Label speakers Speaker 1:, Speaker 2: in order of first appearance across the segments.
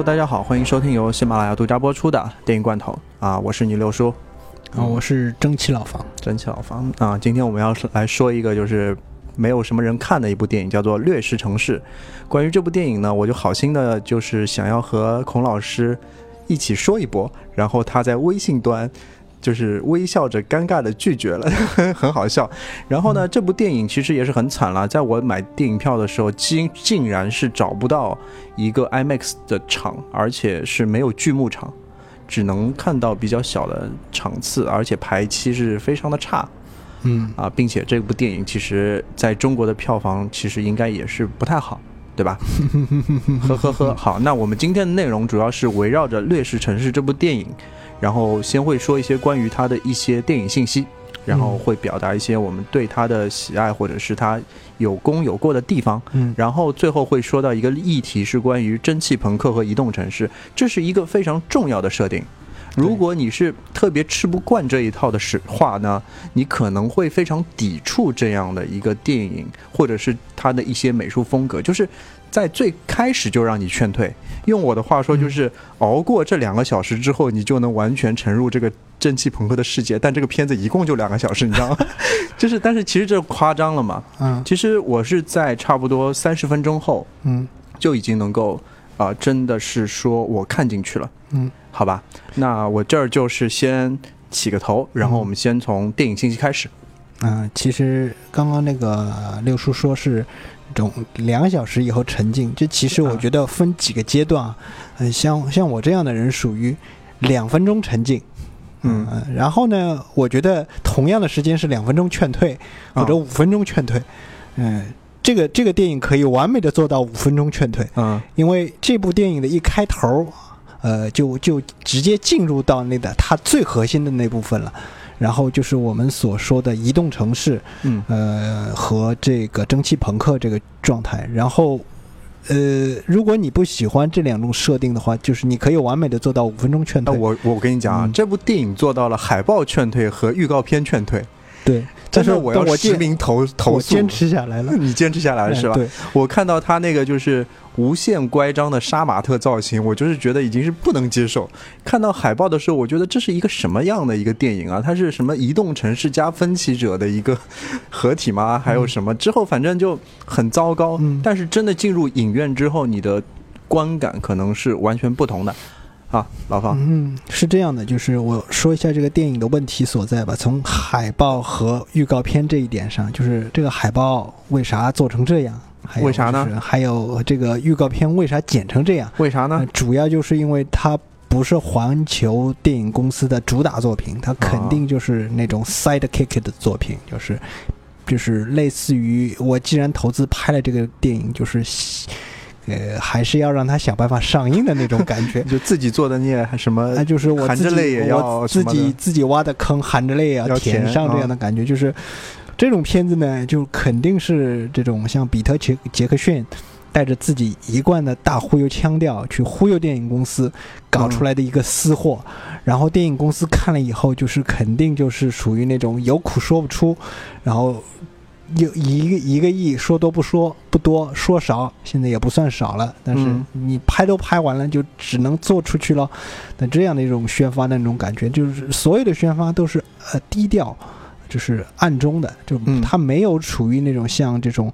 Speaker 1: Hello，大家好，欢迎收听由喜马拉雅独家播出的电影罐头啊，我是你六叔
Speaker 2: 啊，我是蒸汽老房，
Speaker 1: 蒸汽老房啊。今天我们要来说一个就是没有什么人看的一部电影，叫做《掠食城市》。关于这部电影呢，我就好心的就是想要和孔老师一起说一波，然后他在微信端。就是微笑着尴尬的拒绝了，很好笑。然后呢，这部电影其实也是很惨了，在我买电影票的时候，竟竟然是找不到一个 IMAX 的场，而且是没有剧目场，只能看到比较小的场次，而且排期是非常的差。
Speaker 2: 嗯
Speaker 1: 啊，并且这部电影其实在中国的票房其实应该也是不太好，对吧？呵 呵呵。好，那我们今天的内容主要是围绕着《掠食城市》这部电影。然后先会说一些关于它的一些电影信息，然后会表达一些我们对它的喜爱或者是它有功有过的地方。
Speaker 2: 嗯，
Speaker 1: 然后最后会说到一个议题是关于蒸汽朋克和移动城市，这是一个非常重要的设定。如果你是特别吃不惯这一套的实话呢，你可能会非常抵触这样的一个电影，或者是它的一些美术风格，就是在最开始就让你劝退。用我的话说，就是熬过这两个小时之后，你就能完全沉入这个蒸汽朋克的世界。但这个片子一共就两个小时，你知道吗？就是，但是其实这夸张了嘛。
Speaker 2: 嗯。
Speaker 1: 其实我是在差不多三十分钟后，
Speaker 2: 嗯，
Speaker 1: 就已经能够啊，真的是说我看进去了。
Speaker 2: 嗯。
Speaker 1: 好吧，那我这儿就是先起个头，然后我们先从电影信息开始。
Speaker 2: 嗯，其实刚刚那个六叔说是。种两小时以后沉浸，就其实我觉得分几个阶段啊，嗯，像像我这样的人属于两分钟沉浸，嗯，然后呢，我觉得同样的时间是两分钟劝退或者五分钟劝退，嗯，这个这个电影可以完美的做到五分钟劝退，
Speaker 1: 嗯，
Speaker 2: 因为这部电影的一开头，呃，就就直接进入到那个它最核心的那部分了。然后就是我们所说的移动城市，
Speaker 1: 嗯，
Speaker 2: 呃，和这个蒸汽朋克这个状态。然后，呃，如果你不喜欢这两种设定的话，就是你可以完美的做到五分钟劝退。
Speaker 1: 我我跟你讲啊，这部电影做到了海报劝退和预告片劝退。
Speaker 2: 对，
Speaker 1: 但是
Speaker 2: 我
Speaker 1: 要实名投投诉，
Speaker 2: 坚持下来了。
Speaker 1: 你坚持下来了是吧？
Speaker 2: 对，
Speaker 1: 我看到他那个就是无限乖张的杀马特造型，我就是觉得已经是不能接受。看到海报的时候，我觉得这是一个什么样的一个电影啊？它是什么移动城市加分歧者的一个合体吗？还有什么之后反正就很糟糕。但是真的进入影院之后，你的观感可能是完全不同的。啊，老方，
Speaker 2: 嗯，是这样的，就是我说一下这个电影的问题所在吧。从海报和预告片这一点上，就是这个海报为啥做成这样？
Speaker 1: 为啥呢？
Speaker 2: 还有这个预告片为啥剪成这样？
Speaker 1: 为啥呢？
Speaker 2: 主要就是因为它不是环球电影公司的主打作品，它肯定就是那种 sidekick 的作品，就是就是类似于我既然投资拍了这个电影，就是。呃，还是要让他想办法上映的那种感觉，
Speaker 1: 就自己做的孽还什么，
Speaker 2: 那就是我
Speaker 1: 含着泪也要
Speaker 2: 自己自己挖的坑，含着泪也要填上这样的感觉。就是这种片子呢，就肯定是这种像比特杰杰克逊带着自己一贯的大忽悠腔调去忽悠电影公司搞出来的一个私货，然后电影公司看了以后，就是肯定就是属于那种有苦说不出，然后。有一个一个亿，说多不说不多，说少现在也不算少了。但是你拍都拍完了，就只能做出去了。那这样的一种宣发的那种感觉，就是所有的宣发都是呃低调，就是暗中的，就他没有处于那种像这种，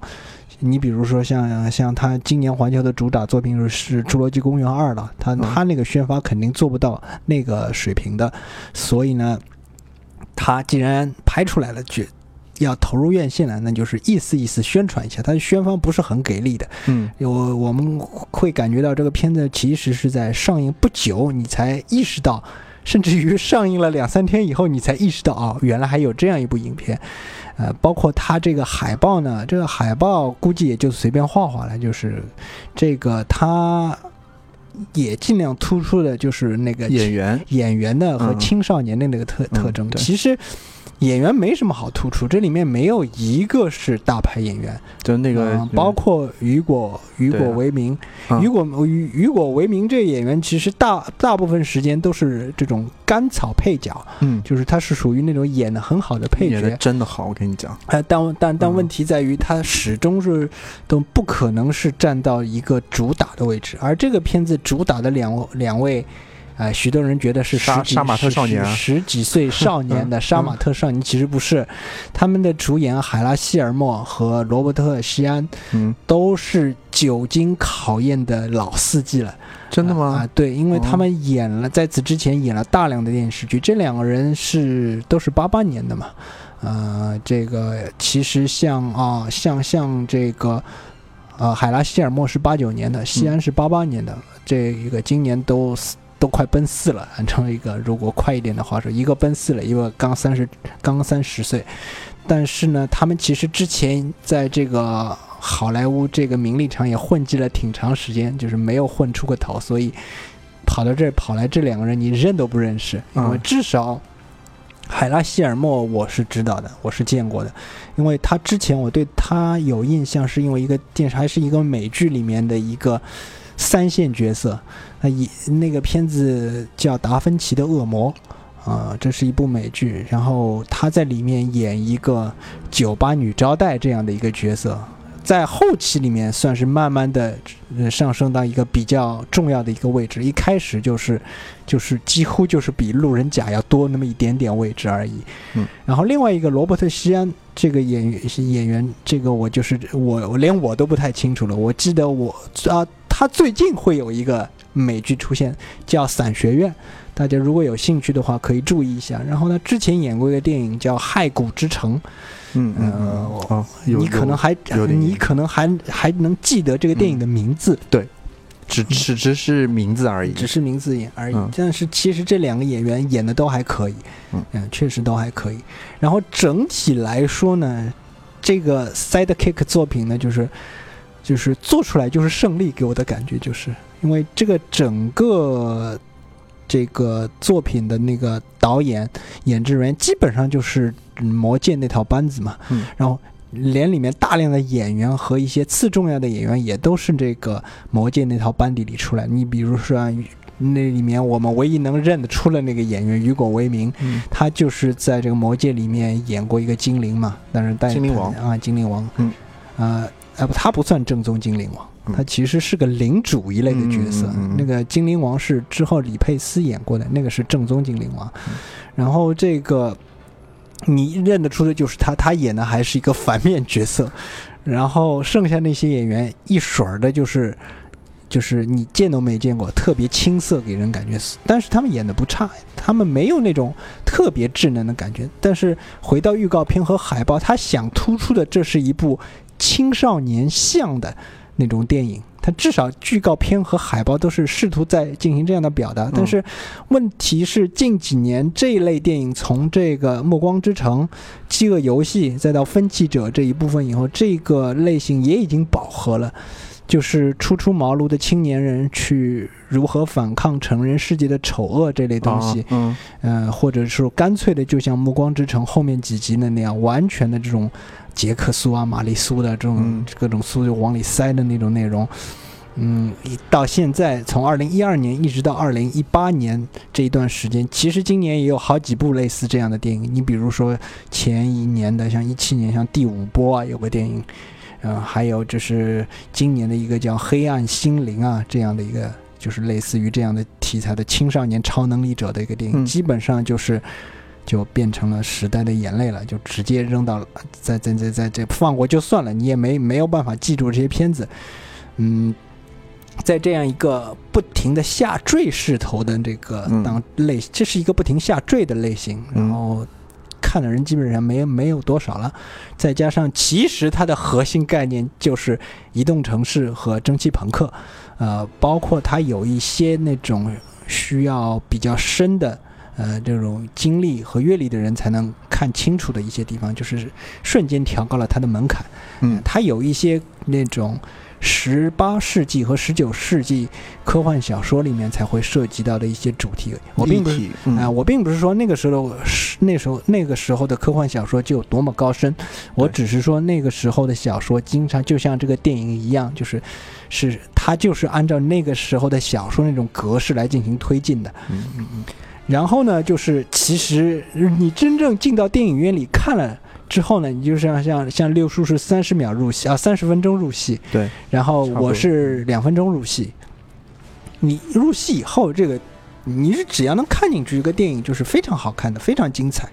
Speaker 2: 你比如说像像他今年环球的主打作品是《侏罗纪公园二》了，他他那个宣发肯定做不到那个水平的。所以呢，他既然拍出来了，就。要投入院线了，那就是意思意思宣传一下，他的宣发不是很给力的。
Speaker 1: 嗯，
Speaker 2: 我我们会感觉到这个片子其实是在上映不久，你才意识到，甚至于上映了两三天以后，你才意识到哦，原来还有这样一部影片。呃，包括它这个海报呢，这个海报估计也就随便画画了，就是这个它也尽量突出的就是那个
Speaker 1: 演员
Speaker 2: 演员的和青少年的那个特特征。其实。演员没什么好突出，这里面没有一个是大牌演员，
Speaker 1: 就那个
Speaker 2: 嗯包括雨果、雨果
Speaker 1: 对啊
Speaker 2: 维明、
Speaker 1: 啊。
Speaker 2: 雨果雨雨果维明这个演员，其实大大部分时间都是这种甘草配角，
Speaker 1: 嗯，
Speaker 2: 就是他是属于那种演的很好的配角。
Speaker 1: 演的
Speaker 2: 角。
Speaker 1: 真的好，我跟你讲，
Speaker 2: 呃，但但但
Speaker 1: 嗯。
Speaker 2: 问题在于，他始终是都不可能是站到一个主打的位置，而这个片子主打的两两位，呃，许多人觉得是十几
Speaker 1: 杀杀马特少年啊
Speaker 2: 十十几岁 少年的
Speaker 1: 嗯
Speaker 2: 杀马特少年，其实不是，他们的主演海拉希尔莫和罗伯特西安
Speaker 1: 嗯，
Speaker 2: 都是久经考验的老司机了。啊、
Speaker 1: 真的吗？
Speaker 2: 啊对，因为
Speaker 1: 哦
Speaker 2: 他们演了，在此之前演了大量的电视剧。这两个人是都是八八年的嘛，呃，这个其实像啊，像像这个，呃，海拉希尔莫是八九年的，西安是八八年的，这一个今年都四都快奔四了，按照一个如果快一点的话说，一个奔四了，一个刚三十刚三十岁，但是呢，他们其实之前在这个好莱坞这个名利场也混迹了挺长时间，就是没有混出个头，所以跑到这儿跑来这两个人你认都不认识，因为
Speaker 1: 嗯
Speaker 2: 至少海拉希尔莫我是知道的，我是见过的，因为他之前我对他有印象，是因为一个电视还是一个美剧里面的一个三线角色，那以那个片子叫《达芬奇的恶魔》。啊、这是一部美剧，然后他在里面演一个酒吧女招待这样的一个角色，在后期里面算是慢慢的呃上升到一个比较重要的一个位置，一开始就是就是几乎就是比路人甲要多那么一点点位置而已。
Speaker 1: 嗯，
Speaker 2: 然后另外一个罗伯特西安这个演员是演员，这个我就是我我连我都不太清楚了。我记得我啊，他最近会有一个美剧出现，叫《伞学院》。大家如果有兴趣的话，可以注意一下。然后呢，之前演过一个电影叫《骸骨之城》，
Speaker 1: 嗯嗯哦，
Speaker 2: 你可能还你可能还还能记得这个电影的名字，
Speaker 1: 只只只是名字而已，
Speaker 2: 只是名字演而已。
Speaker 1: 嗯
Speaker 2: 但是其实这两个演员演的都还可以，
Speaker 1: 嗯嗯
Speaker 2: 确实都还可以。然后整体来说呢，这个 Sidekick 作品呢，就是就是做出来就是胜利，给我的感觉就是因为这个整个。这个作品的那个导演、演职人员基本上就是嗯魔戒那套班子嘛，
Speaker 1: 嗯。
Speaker 2: 然后连里面大量的演员和一些次重要的演员也都是这个魔戒那套班底里出来。你比如说、啊、那里面我们唯一能认得出的那个演员雨果·维明，
Speaker 1: 嗯。
Speaker 2: 他就是在这个魔戒里面演过一个精灵嘛，但是但
Speaker 1: 精灵王。
Speaker 2: 啊，精灵王，
Speaker 1: 嗯，
Speaker 2: 呃，哎不，他不算正宗精灵王。
Speaker 1: 嗯
Speaker 2: 他其实是个领主一类的角色，那个精灵王是之后李佩斯演过的，那个是正宗精灵王。
Speaker 1: 嗯
Speaker 2: 然后这个你认得出的就是他，他演的还是一个反面角色。然后剩下那些演员一水儿的就是就是你见都没见过，特别青涩，给人感觉，但是他们演的不差，他们没有那种特别稚嫩的感觉。但是回到预告片和海报，他想突出的这是一部青少年向的那种电影。它至少预告片和海报都是试图在进行这样的表达，但是问题是近几年这一类电影从这个《暮光之城》《饥饿游戏》再到《分歧者》这一部分以后，这个类型也已经饱和了。就是初出茅庐的青年人去如何反抗成人世界的丑恶这类东西，
Speaker 1: 啊嗯
Speaker 2: 呃，或者说干脆的，就像《暮光之城》后面几集的那样，完全的这种杰克苏啊、玛丽苏的这种、
Speaker 1: 嗯
Speaker 2: 各种苏就往里塞的那种内容。嗯，一到现在，从二零一二年一直到二零一八年这一段时间，其实今年也有好几部类似这样的电影。你比如说前一年的，像一七年像《第五波》啊，有个电影，嗯、还有就是今年的一个叫《黑暗心灵》啊这样的一个，就是类似于这样的题材的青少年超能力者的一个电影，
Speaker 1: 嗯
Speaker 2: 基本上就是。就变成了时代的眼泪了，就直接扔到了，在在在在这放过就算了，你也没没有办法记住这些片子，嗯，在这样一个不停的下坠势头的这个
Speaker 1: 嗯。
Speaker 2: 当类，这是一个不停下坠的类型，然
Speaker 1: 嗯
Speaker 2: 后看的人基本上没没有多少了，再加上其实它的核心概念就是移动城市和蒸汽朋克，呃，包括它有一些那种需要比较深的。呃，这种经历和阅历的人才能看清楚的一些地方，就是瞬间调高了它的门槛。
Speaker 1: 嗯
Speaker 2: 它有一些那种十八世纪和十九世纪科幻小说里面才会涉及到的一些主题。我并不是啊，我并不是说那个时候是那时候那个时候的科幻小说就有多么高深，我只是说那个时候的小说经常就像这个电影一样，就是是它就是按照那个时候的小说那种格式来进行推进的。
Speaker 1: 嗯嗯嗯。
Speaker 2: 然后呢，就是其实你真正进到电影院里看了。之后呢，你就像像像六叔是三十秒入戏啊，三十分钟入戏。
Speaker 1: 对。
Speaker 2: 然后我是两分钟入戏。你入戏以后，这个你是只要能看进去，一个电影就是非常好看的，非常精彩。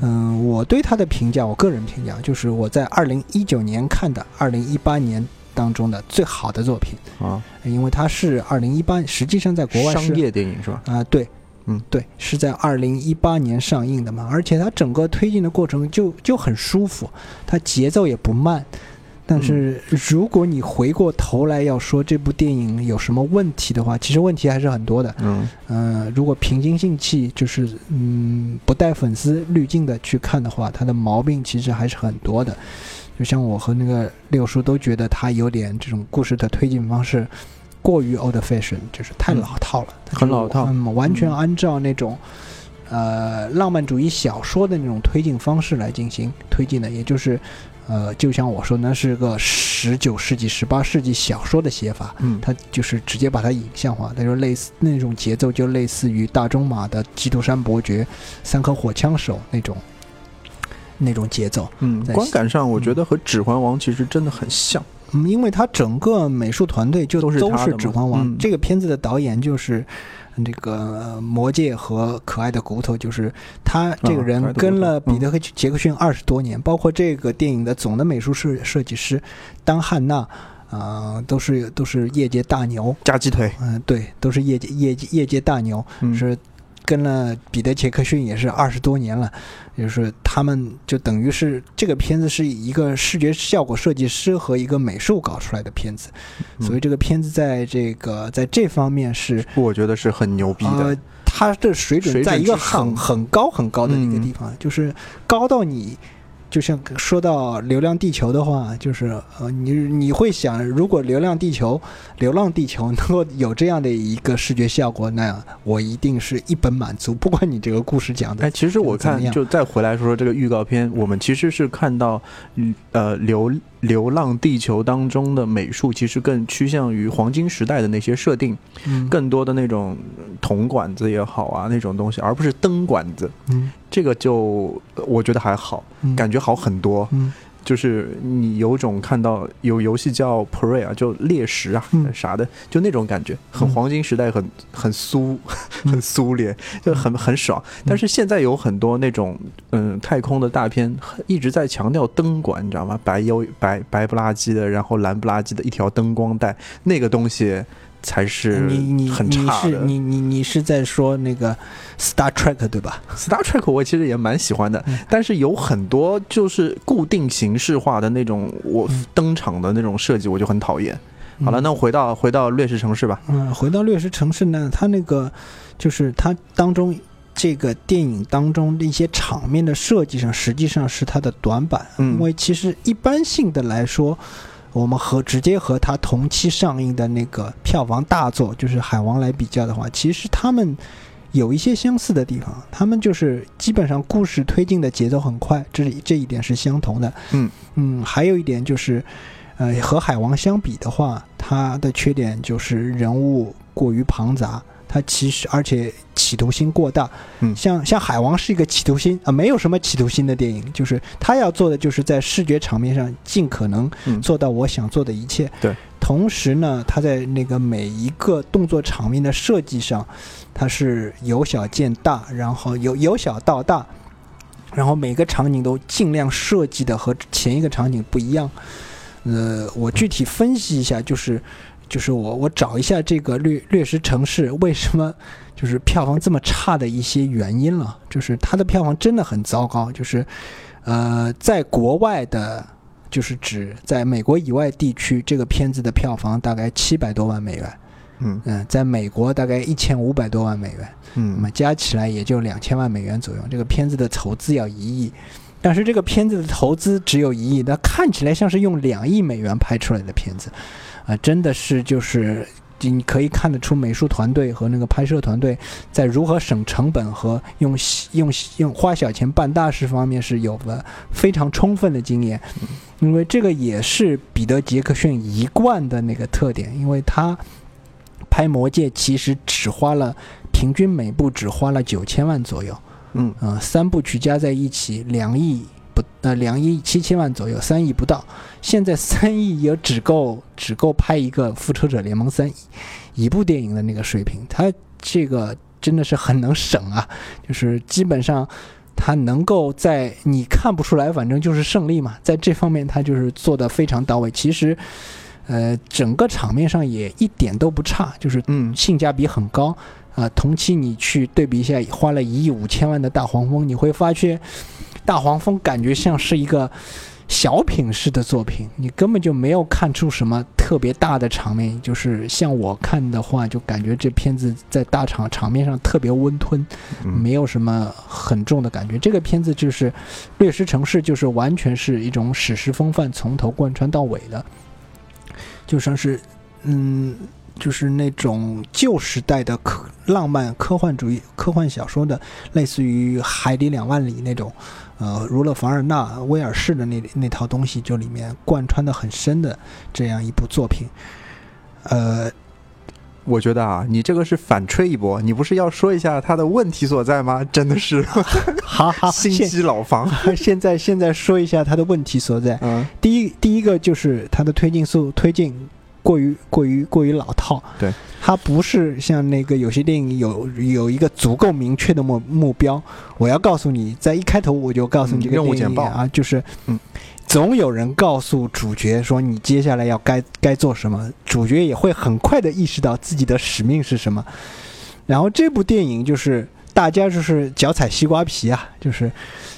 Speaker 2: 嗯。我对他的评价，我个人评价就是我在二零一九年看的二零一八年当中的最好的作品
Speaker 1: 啊，
Speaker 2: 因为它是二零一八，实际上在国外
Speaker 1: 商业电影是吧？
Speaker 2: 啊，对。
Speaker 1: 嗯，
Speaker 2: 对，是在二零一八年上映的嘛，而且它整个推进的过程就就很舒服，它节奏也不慢。但是如果你回过头来要说这部电影有什么问题的话，其实问题还是很多的。
Speaker 1: 嗯，
Speaker 2: 呃，如果平心静气，就是嗯不带粉丝滤镜的去看的话，它的毛病其实还是很多的。就像我和那个六叔都觉得它有点这种故事的推进方式。过于 old fashion，就是太老套了，
Speaker 1: 很老套，
Speaker 2: 嗯，完全按照那种，呃，浪漫主义小说的那种推进方式来进行推进的，也就是，呃，就像我说，那是个十九世纪、十八世纪小说的写法，
Speaker 1: 嗯，
Speaker 2: 它就是直接把它影像化，它就类似那种节奏，就类似于大仲马的《基督山伯爵》《三颗火枪手》那种，那种节奏，
Speaker 1: 嗯，观感上我觉得和《指环王》其实真的很像。
Speaker 2: 嗯，因为他整个美术团队就
Speaker 1: 都是
Speaker 2: 都是《指环王》
Speaker 1: 嗯、
Speaker 2: 这个片子的导演就是这个《魔戒》和《可爱的骨头》，就是他这个人跟了彼得和杰克逊二十多年，包括这个电影的总的美术设设计师丹汉娜，啊，都是都是业界大牛，
Speaker 1: 加鸡腿，
Speaker 2: 嗯，对，都是业界业界业界大牛，是。跟了彼得·杰克逊也是二十多年了，就是他们就等于是这个片子是一个视觉效果设计师和一个美术搞出来的片子，所以这个片子在这个在这方面是
Speaker 1: 我觉得是很牛逼的，
Speaker 2: 它的水准在一个很很高很高的一个地方，就是高到你。就像说到《流浪地球》的话，就是呃，你你会想，如果《流浪地球》《流浪地球》能够有这样的一个视觉效果，那我一定是一本满足。不管你这个故事讲的，
Speaker 1: 哎，其实我看就再回来说说这个预告片，我们其实是看到，呃，流。流浪地球当中的美术其实更趋向于黄金时代的那些设定，更多的那种铜管子也好啊，那种东西，而不是灯管子。
Speaker 2: 嗯，
Speaker 1: 这个就我觉得还好，感觉好很多。
Speaker 2: 嗯。
Speaker 1: 就是你有种看到有游戏叫 Prey 啊，就猎食啊啥的，就那种感觉，很黄金时代，很很苏，很苏联，就很很爽。但是现在有很多那种嗯太空的大片，一直在强调灯管，你知道吗？白幽白白不拉几的，然后蓝不拉几的一条灯光带，那个东西。才是
Speaker 2: 你你你是你你你是在说那个 Star Trek 对吧
Speaker 1: ？Star Trek 我其实也蛮喜欢的，但是有很多就是固定形式化的那种我登场的那种设计，我就很讨厌。好了，那回到回到掠食城市吧。
Speaker 2: 嗯，回到掠食城市呢，它那个就是它当中这个电影当中的一些场面的设计上，实际上是它的短板。
Speaker 1: 嗯，
Speaker 2: 因为其实一般性的来说。我们和直接和它同期上映的那个票房大作就是《海王》来比较的话，其实他们有一些相似的地方。他们就是基本上故事推进的节奏很快，这这一点是相同的。
Speaker 1: 嗯
Speaker 2: 嗯，还有一点就是，呃，和《海王》相比的话，它的缺点就是人物过于庞杂。它其实，而且企图心过大，
Speaker 1: 嗯，
Speaker 2: 像像海王是一个企图心啊，没有什么企图心的电影，就是他要做的就是在视觉场面上尽可能做到我想做的一切，
Speaker 1: 对。
Speaker 2: 同时呢，他在那个每一个动作场面的设计上，他是由小见大，然后由由小到大，然后每个场景都尽量设计的和前一个场景不一样。呃，我具体分析一下，就是。就是我我找一下这个掠掠食城市为什么就是票房这么差的一些原因了，就是它的票房真的很糟糕，就是呃在国外的，就是指在美国以外地区，这个片子的票房大概七百多万美元，
Speaker 1: 嗯。
Speaker 2: 嗯，在美国大概一千五百多万美元，
Speaker 1: 嗯，
Speaker 2: 那么加起来也就两千万美元左右，这个片子的投资要一亿，但是这个片子的投资只有一亿，那看起来像是用两亿美元拍出来的片子。啊，真的是就是你可以看得出美术团队和那个拍摄团队在如何省成本和用用用花小钱办大事方面是有了非常充分的经验，因为这个也是彼得·杰克逊一贯的那个特点，因为他拍《魔戒》其实只花了平均每部只花了九千万左右，
Speaker 1: 嗯
Speaker 2: 呃，三部曲加在一起两亿。不呃两亿七千万左右，三亿不到。现在三亿也只够只够拍一个《复仇者联盟三》一部电影的那个水平。它这个真的是很能省啊，就是基本上他能够在你看不出来，反正就是胜利嘛。在这方面他就是做的非常到位。其实呃整个场面上也一点都不差，就是
Speaker 1: 嗯
Speaker 2: 性价比很高。啊，同期你去对比一下，花了一亿五千万的大黄蜂，你会发现。大黄蜂感觉像是一个小品式的作品，你根本就没有看出什么特别大的场面。就是像我看的话，就感觉这片子在大场场面上特别温吞，没有什么很重的感觉。这个片子就是《掠食城市》，就是完全是一种史诗风范，从头贯穿到尾的，就像是嗯，就是那种旧时代的科浪漫科幻主义科幻小说的，类似于《海底两万里》那种。呃，儒勒·凡尔纳、威尔士的那那套东西，就里面贯穿的很深的这样一部作品。呃，
Speaker 1: 我觉得啊，你这个是反吹一波，你不是要说一下他的问题所在吗？真的是，
Speaker 2: 好好，
Speaker 1: 心机老房。
Speaker 2: 现在现在说一下他的问题所在。
Speaker 1: 嗯，
Speaker 2: 第一第一个就是他的推进速推进过于过于过于老套。
Speaker 1: 对。
Speaker 2: 它不是像那个有些电影有有一个足够明确的目目标，我要告诉你，在一开头我就告诉你这个电影啊，就是
Speaker 1: 嗯，
Speaker 2: 总有人告诉主角说你接下来要该该做什么，主角也会很快的意识到自己的使命是什么。然后这部电影就是大家就是脚踩西瓜皮啊，就是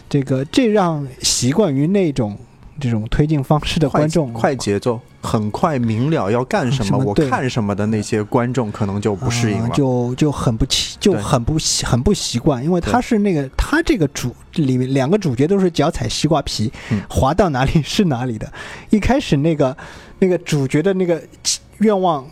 Speaker 2: 这个这让习惯于那种。这种推进方式的观众，
Speaker 1: 快节奏，很快明了要干什么，我看什么的那些观众可能就不适应了，
Speaker 2: 就就很不习，就很不习，很不习惯，因为他是那个他这个主里面两个主角都是脚踩西瓜皮，滑到哪里是哪里的。一开始那个那个主角的那个愿望，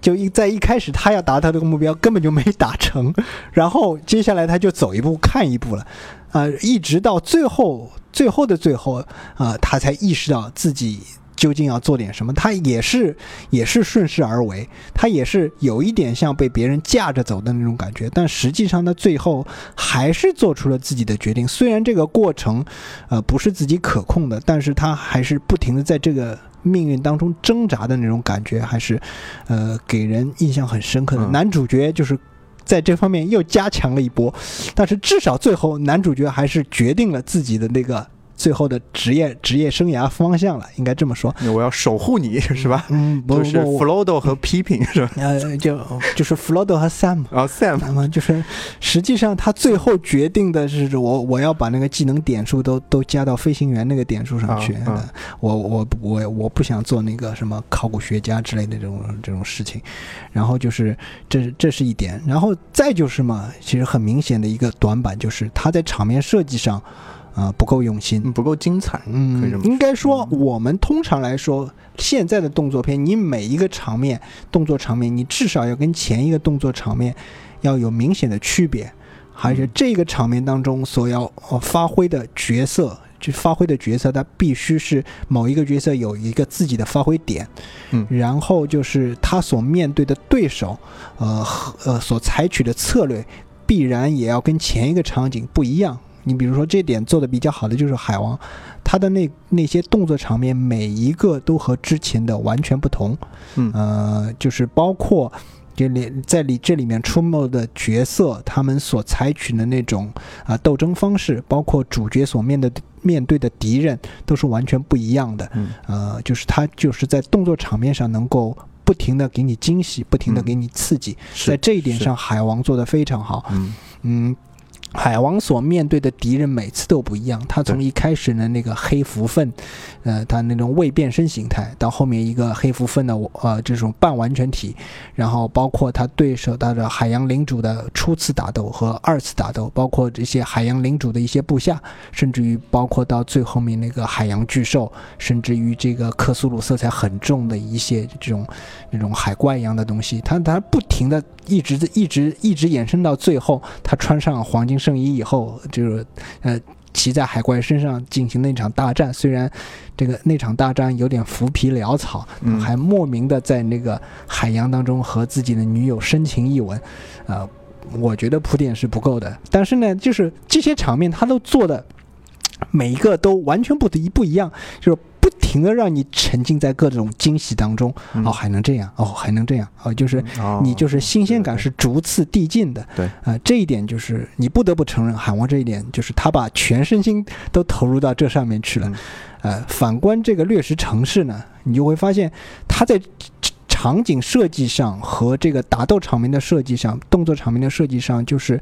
Speaker 2: 就一在一开始他要达到这个目标根本就没达成，然后接下来他就走一步看一步了，啊，一直到最后。最后的最后，啊，他才意识到自己究竟要做点什么。他也是也是顺势而为，他也是有一点像被别人架着走的那种感觉。但实际上，他最后还是做出了自己的决定。虽然这个过程，呃，不是自己可控的，但是他还是不停的在这个命运当中挣扎的那种感觉，还是，呃，给人印象很深刻的。男主角就是。在这方面又加强了一波，但是至少最后男主角还是决定了自己的那个。最后的职业职业生涯方向了，应该这么说。
Speaker 1: 我要守护你是吧？
Speaker 2: 嗯，不
Speaker 1: 是 Flodo 和 Pippin 是吧？
Speaker 2: 呃，就就是 Flodo 和 Sam
Speaker 1: 啊，Sam。
Speaker 2: 那么就是实际上他最后决定的是，我我要把那个技能点数都都加到飞行员那个点数上去。我我我我不想做那个什么考古学家之类的这种这种事情。然后就是这这是一点，然后再就是嘛，其实很明显的一个短板就是他在场面设计上。啊，不够用心，
Speaker 1: 不够精彩。
Speaker 2: 嗯，应该说，我们通常来说，现在的动作片，你每一个场面，动作场面，你至少要跟前一个动作场面要有明显的区别，还是这个场面当中所要发挥的角色，就发挥的角色，它必须是某一个角色有一个自己的发挥点。
Speaker 1: 嗯，
Speaker 2: 然后就是他所面对的对手，呃呃，所采取的策略，必然也要跟前一个场景不一样。你比如说，这点做的比较好的就是海王，他的那那些动作场面，每一个都和之前的完全不同。
Speaker 1: 嗯，
Speaker 2: 呃，就是包括这里在里这里面出没的角色，他们所采取的那种啊斗争方式，包括主角所面的面对的敌人，都是完全不一样的。
Speaker 1: 嗯，
Speaker 2: 呃，就是他就是在动作场面上能够不停的给你惊喜，不停的给你刺激。在这一点上，海王做的非常好。
Speaker 1: 嗯
Speaker 2: 嗯。海王所面对的敌人每次都不一样。他从一开始的那个黑蝠粪，呃，他那种未变身形态，到后面一个黑蝠粪的呃这种半完全体，然后包括他对手他的海洋领主的初次打斗和二次打斗，包括这些海洋领主的一些部下，甚至于包括到最后面那个海洋巨兽，甚至于这个克苏鲁色彩很重的一些这种那种海怪一样的东西，他他不停的一直一直一直延伸到最后，他穿上黄金。圣衣以后，就是呃，骑在海怪身上进行那场大战。虽然这个那场大战有点浮皮潦草，还莫名的在那个海洋当中和自己的女友深情一吻，呃，我觉得铺垫是不够的。但是呢，就是这些场面他都做的每一个都完全不一不一样，就是。不停的让你沉浸在各种惊喜当中，哦，还能这样，哦，还能这样，哦，就是你就是新鲜感是逐次递进的，
Speaker 1: 对，
Speaker 2: 啊，这一点就是你不得不承认，海王这一点就是他把全身心都投入到这上面去了，呃，反观这个掠食城市呢，你就会发现他在场景设计上和这个打斗场面的设计上，动作场面的设计上，就是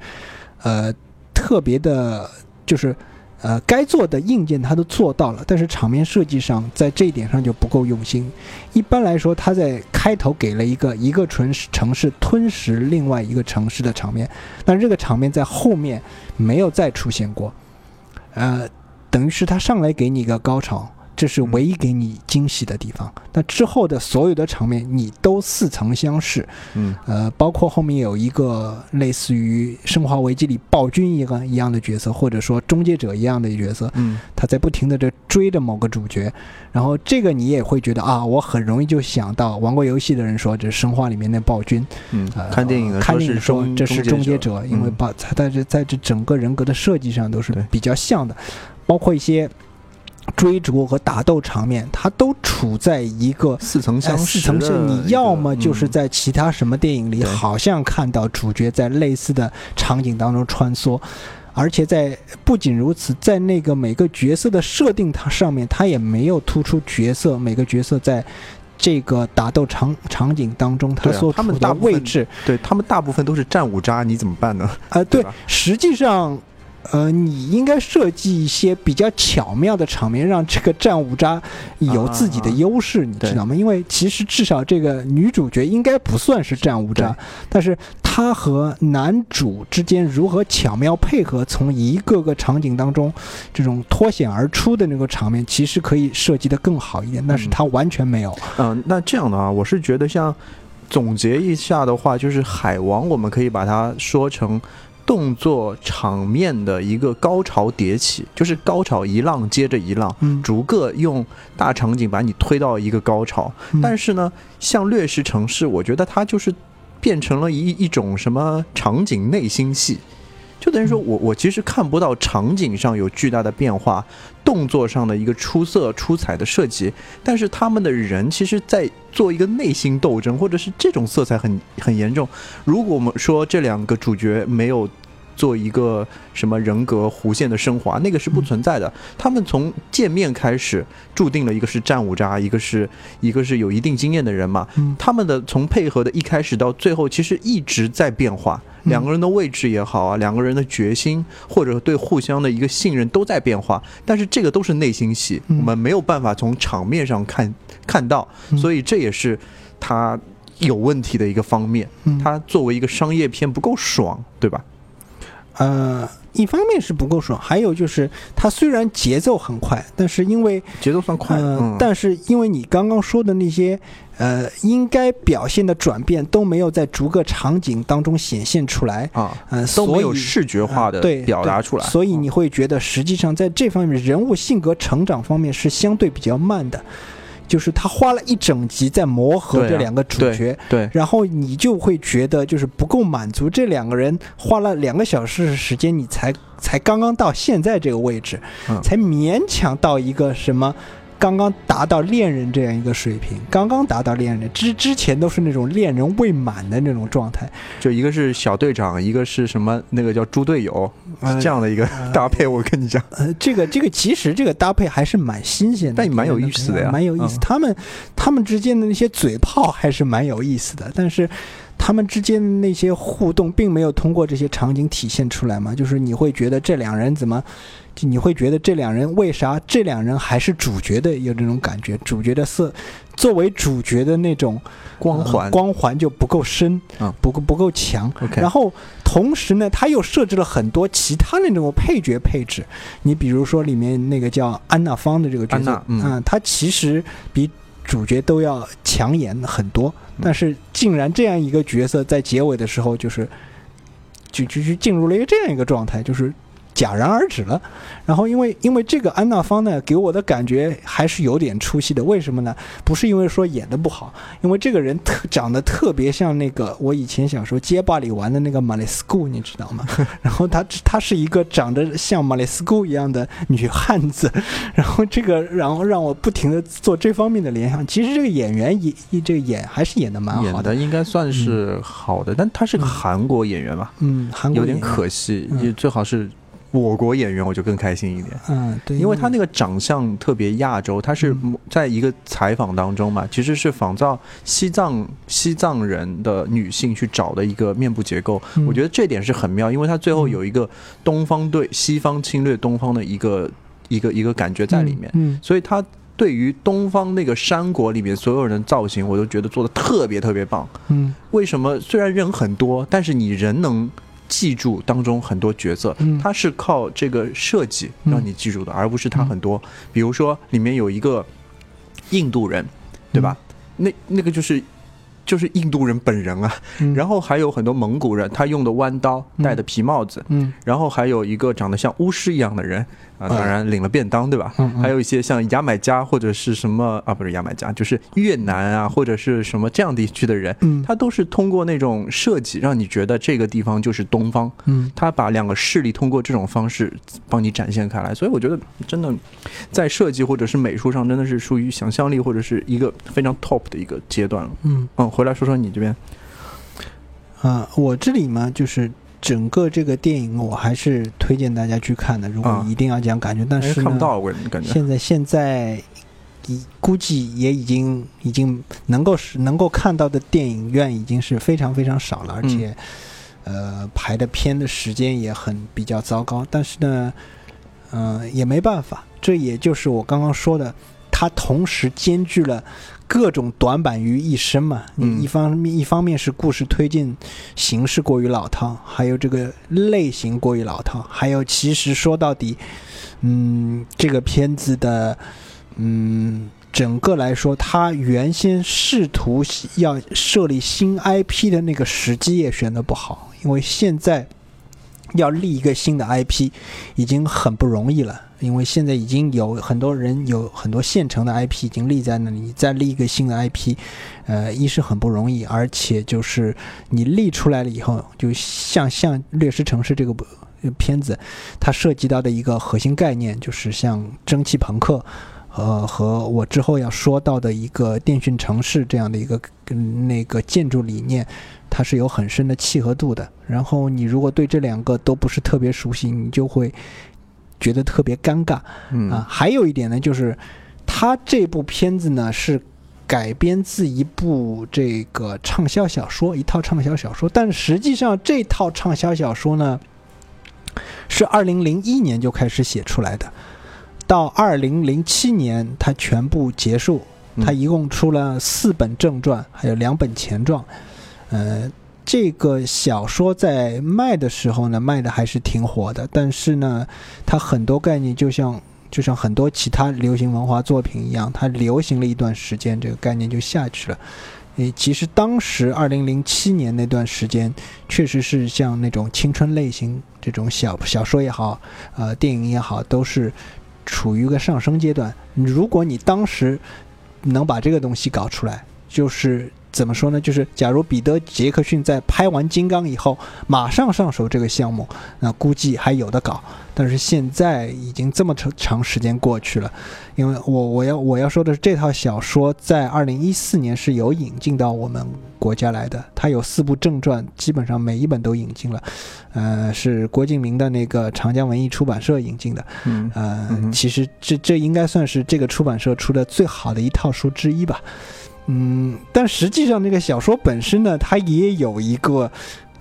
Speaker 2: 呃特别的，就是。呃，该做的硬件他都做到了，但是场面设计上在这一点上就不够用心。一般来说，他在开头给了一个一个城市城市吞食另外一个城市的场面，但这个场面在后面没有再出现过。呃，等于是他上来给你一个高潮。这是唯一给你惊喜的地方。那之后的所有的场面，你都似曾相识。
Speaker 1: 嗯，
Speaker 2: 呃，包括后面有一个类似于《生化危机》里暴君一个一样的角色，或者说终结者一样的角色。
Speaker 1: 嗯，
Speaker 2: 他在不停的这追着某个主角，然后这个你也会觉得啊，我很容易就想到玩过游戏的人说这是生化里面的暴君。
Speaker 1: 嗯，看电影的
Speaker 2: 看电影
Speaker 1: 说
Speaker 2: 这是终
Speaker 1: 结
Speaker 2: 者，因为把他在这在这整个人格的设计上都是比较像的，包括一些。追逐和打斗场面，它都处在一个
Speaker 1: 似曾相
Speaker 2: 识。似曾相识，你要么就是在其他什么电影里，好像看到主角在类似的场景当中穿梭，而且在不仅如此，在那个每个角色的设定它上面，它也没有突出角色每个角色在这个打斗场场景当中他所处的位置。
Speaker 1: 对他们大部分都是战五渣，你怎么办呢？
Speaker 2: 啊，对，实际上。呃，你应该设计一些比较巧妙的场面，让这个战五渣有自己的优势，你知道吗？因为其实至少这个女主角应该不算是战五渣，但是她和男主之间如何巧妙配合，从一个个场景当中这种脱险而出的那个场面，其实可以设计的更好一点，但是她完全没有。
Speaker 1: 嗯，那这样的啊，我是觉得像总结一下的话，就是海王，我们可以把它说成。动作场面的一个高潮迭起，就是高潮一浪接着一浪，逐个用大场景把你推到一个高潮。但是呢，像掠食城市，我觉得它就是变成了一一种什么场景内心戏。就等于说我我其实看不到场景上有巨大的变化，动作上的一个出色出彩的设计，但是他们的人其实在做一个内心斗争，或者是这种色彩很很严重。如果我们说这两个主角没有。做一个什么人格弧线的升华，那个是不存在的。他们从见面开始，注定了一个是战五渣，一个是一个是有一定经验的人嘛。他们的从配合的一开始到最后，其实一直在变化。两个人的位置也好啊，两个人的决心或者对互相的一个信任都在变化。但是这个都是内心戏，我们没有办法从场面上看看到，所以这也是他有问题的一个方面。他作为一个商业片不够爽，对吧？
Speaker 2: 呃，一方面是不够爽，还有就是它虽然节奏很快，但是因为
Speaker 1: 节奏算快，
Speaker 2: 嗯，但是因为你刚刚说的那些呃应该表现的转变都没有在逐个场景当中显现出来
Speaker 1: 啊，
Speaker 2: 嗯，
Speaker 1: 都没有视觉化的
Speaker 2: 对
Speaker 1: 表达出来，
Speaker 2: 所以你会觉得实际上在这方面人物性格成长方面是相对比较慢的。就是他花了一整集在磨合这两个主角，
Speaker 1: 对，
Speaker 2: 然后你就会觉得就是不够满足。这两个人花了两个小时的时间，你才才刚刚到现在这个位置，才勉强到一个什么。刚刚达到恋人这样一个水平，刚刚达到恋人之之前都是那种恋人未满的那种状态，
Speaker 1: 就一个是小队长，一个是什么那个叫猪队友，这样的一个 搭配。我跟你讲，
Speaker 2: 呃，这个这个其实这个搭配还是蛮新鲜的，
Speaker 1: 但也蛮有意思的呀，
Speaker 2: 蛮有意思。他们他们之间的那些嘴炮还是蛮有意思的，但是他们之间的那些互动，并没有通过这些场景体现出来嘛？就是你会觉得这两人怎么？你会觉得这两人为啥这两人还是主角的有这种感觉？主角的色，作为主角的那种
Speaker 1: 光环，
Speaker 2: 光环就不够深，
Speaker 1: 啊，
Speaker 2: 不够不够强。然后同时呢，他又设置了很多其他的那种配角配置。你比如说里面那个叫安娜芳的这个角色
Speaker 1: 嗯
Speaker 2: 啊，她其实比主角都要抢眼很多，
Speaker 1: 嗯
Speaker 2: 但是竟然这样一个角色在结尾的时候就是就就就进入了一个这样一个状态，就是。戛然而止了，然后因为因为这个安娜芳呢，给我的感觉还是有点出息的。为什么呢？不是因为说演的不好，因为这个人特长得特别像那个我以前小时候街霸里玩的那个玛丽斯库，你知道吗？然后她她是一个长得像玛丽斯库一样的女汉子，然后这个然后让我不停的做这方面的联想。其实这个演员也这个演还是演的蛮好
Speaker 1: 演的应该算是好的，但他是个韩国演员吧，
Speaker 2: 嗯，韩国
Speaker 1: 有点可惜，
Speaker 2: 嗯
Speaker 1: 也最好是我国演员，我就更开心一点。
Speaker 2: 嗯，对，
Speaker 1: 因为他那个长相特别亚洲，他是
Speaker 2: 嗯。
Speaker 1: 在一个采访当中嘛，其实是仿造西藏西藏人的女性去找的一个面部结构。
Speaker 2: 嗯。
Speaker 1: 我觉得这点是很妙，因为他最后有一个东方对西方侵略东方的一个一个一个感觉在里面，
Speaker 2: 嗯，
Speaker 1: 所以他对于东方那个山国里面所有人的造型，我都觉得做的特别特别棒。
Speaker 2: 嗯。
Speaker 1: 为什么？虽然人很多，但是你人能记住当中很多角色？
Speaker 2: 嗯，
Speaker 1: 它是靠这个设计
Speaker 2: 嗯
Speaker 1: 让你记住的，而不是它很多。比如说里面有一个印度人，对吧？那那个就是就是印度人本人啊。
Speaker 2: 嗯，
Speaker 1: 然后还有很多蒙古人，他用的弯刀，
Speaker 2: 嗯
Speaker 1: 戴的皮帽子。
Speaker 2: 嗯
Speaker 1: 然后还有一个长得像巫师一样的人啊，
Speaker 2: 嗯
Speaker 1: 当然领了便当，对吧？
Speaker 2: 嗯嗯
Speaker 1: 还有一些像牙买加或者是什么啊，不是牙买加，就是越南啊，或者是什么这样地区的人，
Speaker 2: 嗯
Speaker 1: 他都是通过那种设计，让你觉得这个地方就是东方。
Speaker 2: 嗯
Speaker 1: 他把两个势力通过这种方式帮你展现开来，所以我觉得真的在设计或者是美术上，真的是属于想象力或者是一个非常 top 的一个阶段了。
Speaker 2: 嗯
Speaker 1: 嗯，回来说说你这边，
Speaker 2: 啊，我这里嘛，就是整个这个电影，我还是推荐大家去看的。如果
Speaker 1: 啊
Speaker 2: 一定要讲感觉，但
Speaker 1: 哎
Speaker 2: 是呢，
Speaker 1: 看不到，我感觉。
Speaker 2: 现在现在已估计也已经已经能够是能够看到的电影院已经是非常非常少了，而且、呃排的片的时间也很比较糟糕。但是呢，嗯、也没办法，这也就是我刚刚说的，它同时兼具了。各种短板于一身嘛，
Speaker 1: 嗯。
Speaker 2: 你一方面一方面是故事推进形式过于老套，还有这个类型过于老套，还有其实说到底，嗯，这个片子的，嗯，整个来说，它原先试图要设立新 IP 的那个时机也选的不好，因为现在要立一个新的 IP 已经很不容易了，因为现在已经有很多人有很多现成的 IP 已经立在那里，再立一个新的 IP，呃，一是很不容易，而且就是你立出来了以后，就像像《掠食城市》这个片子，它涉及到的一个核心概念，就是像蒸汽朋克，呃，和我之后要说到的一个电讯城市这样的一个那个建筑理念，它是有很深的契合度的。然后你如果对这两个都不是特别熟悉，你就会觉得特别尴尬。
Speaker 1: 嗯
Speaker 2: 啊，还有一点呢，就是它这部片子呢是改编自一部这个畅销小说，一套畅销小说，但实际上这套畅销小说呢是二零零一年就开始写出来的，到二零零七年它全部结束，
Speaker 1: 嗯
Speaker 2: 它一共出了四本正传，还有两本前传，呃。这个小说在卖的时候呢，卖的还是挺火的，但是呢，它很多概念就像就像很多其他流行文化作品一样，它流行了一段时间，这个概念就下去了。诶，其实当时二零零七年那段时间，确实是像那种青春类型这种小小说也好，呃，电影也好，都是处于一个上升阶段。如果你当时能把这个东西搞出来，就是怎么说呢？就是假如彼得·杰克逊在拍完《金刚》以后，马上上手这个项目，那估计还有的搞。但是现在已经这么长长时间过去了，因为我我要我要说的是，这套小说在二零一四年是有引进到我们国家来的，它有四部正传，基本上每一本都引进了，呃，是郭敬明的那个长江文艺出版社引进的，
Speaker 1: 嗯
Speaker 2: 呃，
Speaker 1: 嗯
Speaker 2: 其实这这应该算是这个出版社出的最好的一套书之一吧。嗯，但实际上那个小说本身呢，它也有一个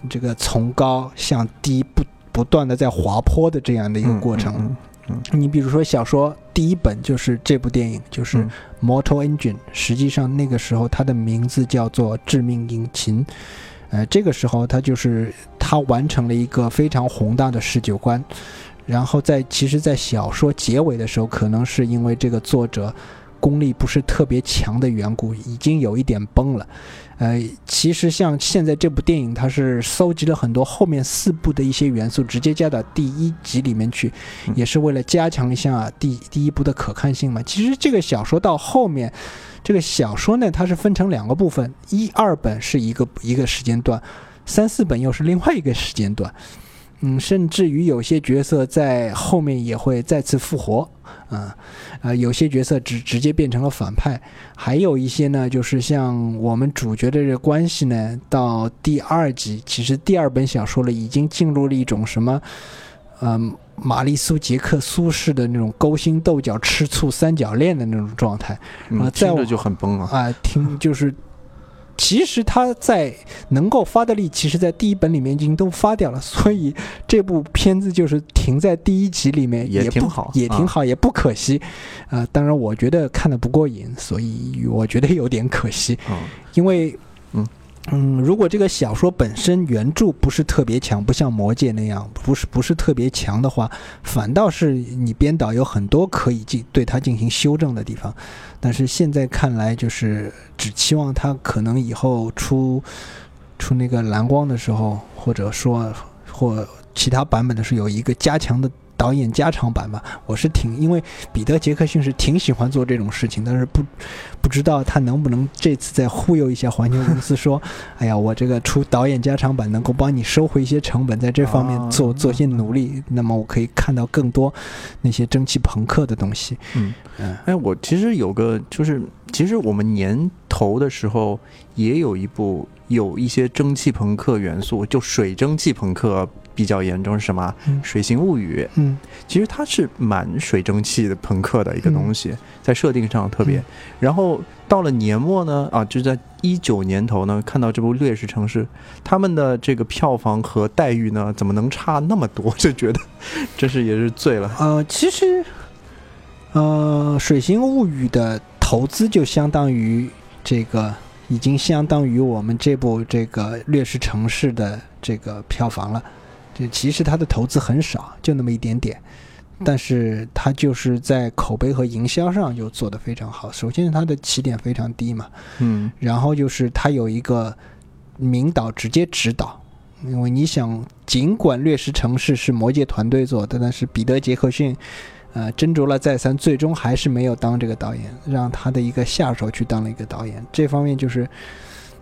Speaker 2: 这个从高向低不不断的在滑坡的这样的一个过程。
Speaker 1: 嗯嗯
Speaker 2: 你比如说小说第一本就是这部电影，就是《
Speaker 1: 嗯
Speaker 2: Mortal Engine》，实际上那个时候它的名字叫做《致命引擎》。呃，这个时候它就是它完成了一个非常宏大的世界观，然后在其实，在小说结尾的时候，可能是因为这个作者功力不是特别强的缘故，已经有一点崩了。呃，其实像现在这部电影，它是搜集了很多后面四部的一些元素，直接加到第一集里面去，也是为了加强一下啊第第一部的可看性嘛。其实这个小说到后面，这个小说呢，它是分成两个部分，一二本是一个一个时间段，三四本又是另外一个时间段。嗯，甚至于有些角色在后面也会再次复活，啊、呃，有些角色直直接变成了反派，还有一些呢，就是像我们主角的这个关系呢，到第二集，其实第二本小说了，已经进入了一种什么，嗯、玛丽苏杰克苏式的那种勾心斗角、吃醋三角恋的那种状态
Speaker 1: 嗯
Speaker 2: 啊在我
Speaker 1: 听着就很崩啊。
Speaker 2: 啊、听就是。其实他在能够发的力，其实在第一本里面已经都发掉了，所以这部片子就是停在第一集里面
Speaker 1: 也
Speaker 2: 不
Speaker 1: 挺好啊。
Speaker 2: 也挺好，也不可惜。啊、当然我觉得看的不过瘾，所以我觉得有点可惜，
Speaker 1: 嗯。
Speaker 2: 因为
Speaker 1: 嗯，
Speaker 2: 如果这个小说本身原著不是特别强，不像《魔戒》那样，不是不是特别强的话，反倒是你编导有很多可以进对它进行修正的地方。但是现在看来，就是只期望它可能以后出出那个蓝光的时候，或者说或其他版本的时候，有一个加强的导演加长版吧。我是挺因为彼得·杰克逊是挺喜欢做这种事情，但是不不知道他能不能这次再忽悠一下环球公司，说，哎呀，我这个出导演加长版能够帮你收回一些成本，在这方面做、
Speaker 1: 啊
Speaker 2: 做些努力，那么我可以看到更多那些蒸汽朋克的东西。
Speaker 1: 嗯，
Speaker 2: 嗯
Speaker 1: 哎，我其实有个，就是其实我们年头的时候也有一部有一些蒸汽朋克元素，就水蒸气朋克比较严重，是什么？
Speaker 2: 嗯《
Speaker 1: 水形物语》
Speaker 2: 嗯
Speaker 1: 其实它是蛮水蒸气的朋克的一个东西，在设定上特别。
Speaker 2: 嗯
Speaker 1: 然后到了年末呢，啊，就在一九年头呢，看到这部《劣势城市》，他们的这个票房和待遇呢，怎么能差那么多？就觉得真是也是醉了。
Speaker 2: 呃，其实呃，《水形物语》的投资就相当于这个，已经相当于我们这部这个《劣势城市》的这个票房了。这其实它的投资很少，就那么一点点，但是它就是在口碑和营销上就做得非常好。首先，它的起点非常低嘛，
Speaker 1: 嗯
Speaker 2: 然后就是它有一个名导直接指导，因为你想，尽管《掠食城市》是魔戒团队做的，但是彼得·杰克逊，呃，斟酌了再三，最终还是没有当这个导演，让他的一个下手去当了一个导演。这方面就是。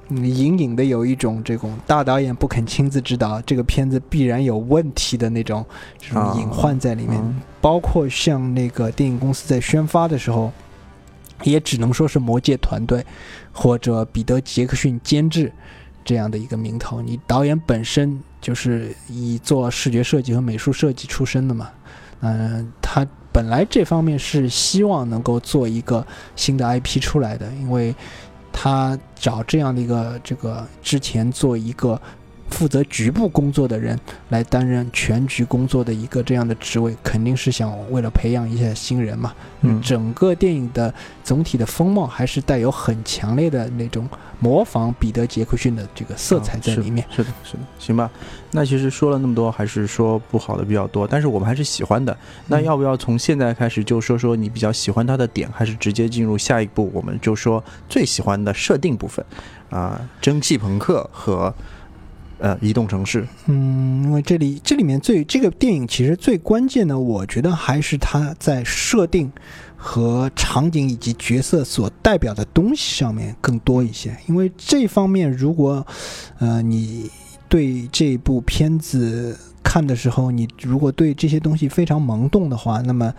Speaker 2: 嗯，隐隐的有一种这种大导演不肯亲自指导，这个片子必然有问题的那种这种
Speaker 1: 啊
Speaker 2: 隐患在里面。
Speaker 1: 嗯
Speaker 2: 包括像那个电影公司在宣发的时候，也只能说是魔戒团队或者彼得·杰克逊监制这样的一个名头。你导演本身就是以做视觉设计和美术设计出身的嘛，嗯、他本来这方面是希望能够做一个新的 IP 出来的，因为他找这样的一个这个之前做一个负责局部工作的人来担任全局工作的一个这样的职位，肯定是想为了培养一下新人嘛。
Speaker 1: 嗯
Speaker 2: 整个电影的总体的风貌还是带有很强烈的那种模仿彼得·杰克逊的这个色彩在里面。
Speaker 1: 啊是的，是的，行吧。那其实说了那么多，还是说不好的比较多，但是我们还是喜欢的。那
Speaker 2: 嗯
Speaker 1: 要不要从现在开始就说说你比较喜欢他的点，还是直接进入下一步？我们就说最喜欢的设定部分啊、蒸汽朋克和呃移动城市。
Speaker 2: 嗯，因为这里这里面最这个电影其实最关键的，我觉得还是它在设定和场景以及角色所代表的东西上面更多一些。因为这方面，如果呃你对这部片子看的时候，你如果对这些东西非常懵懂的话，那么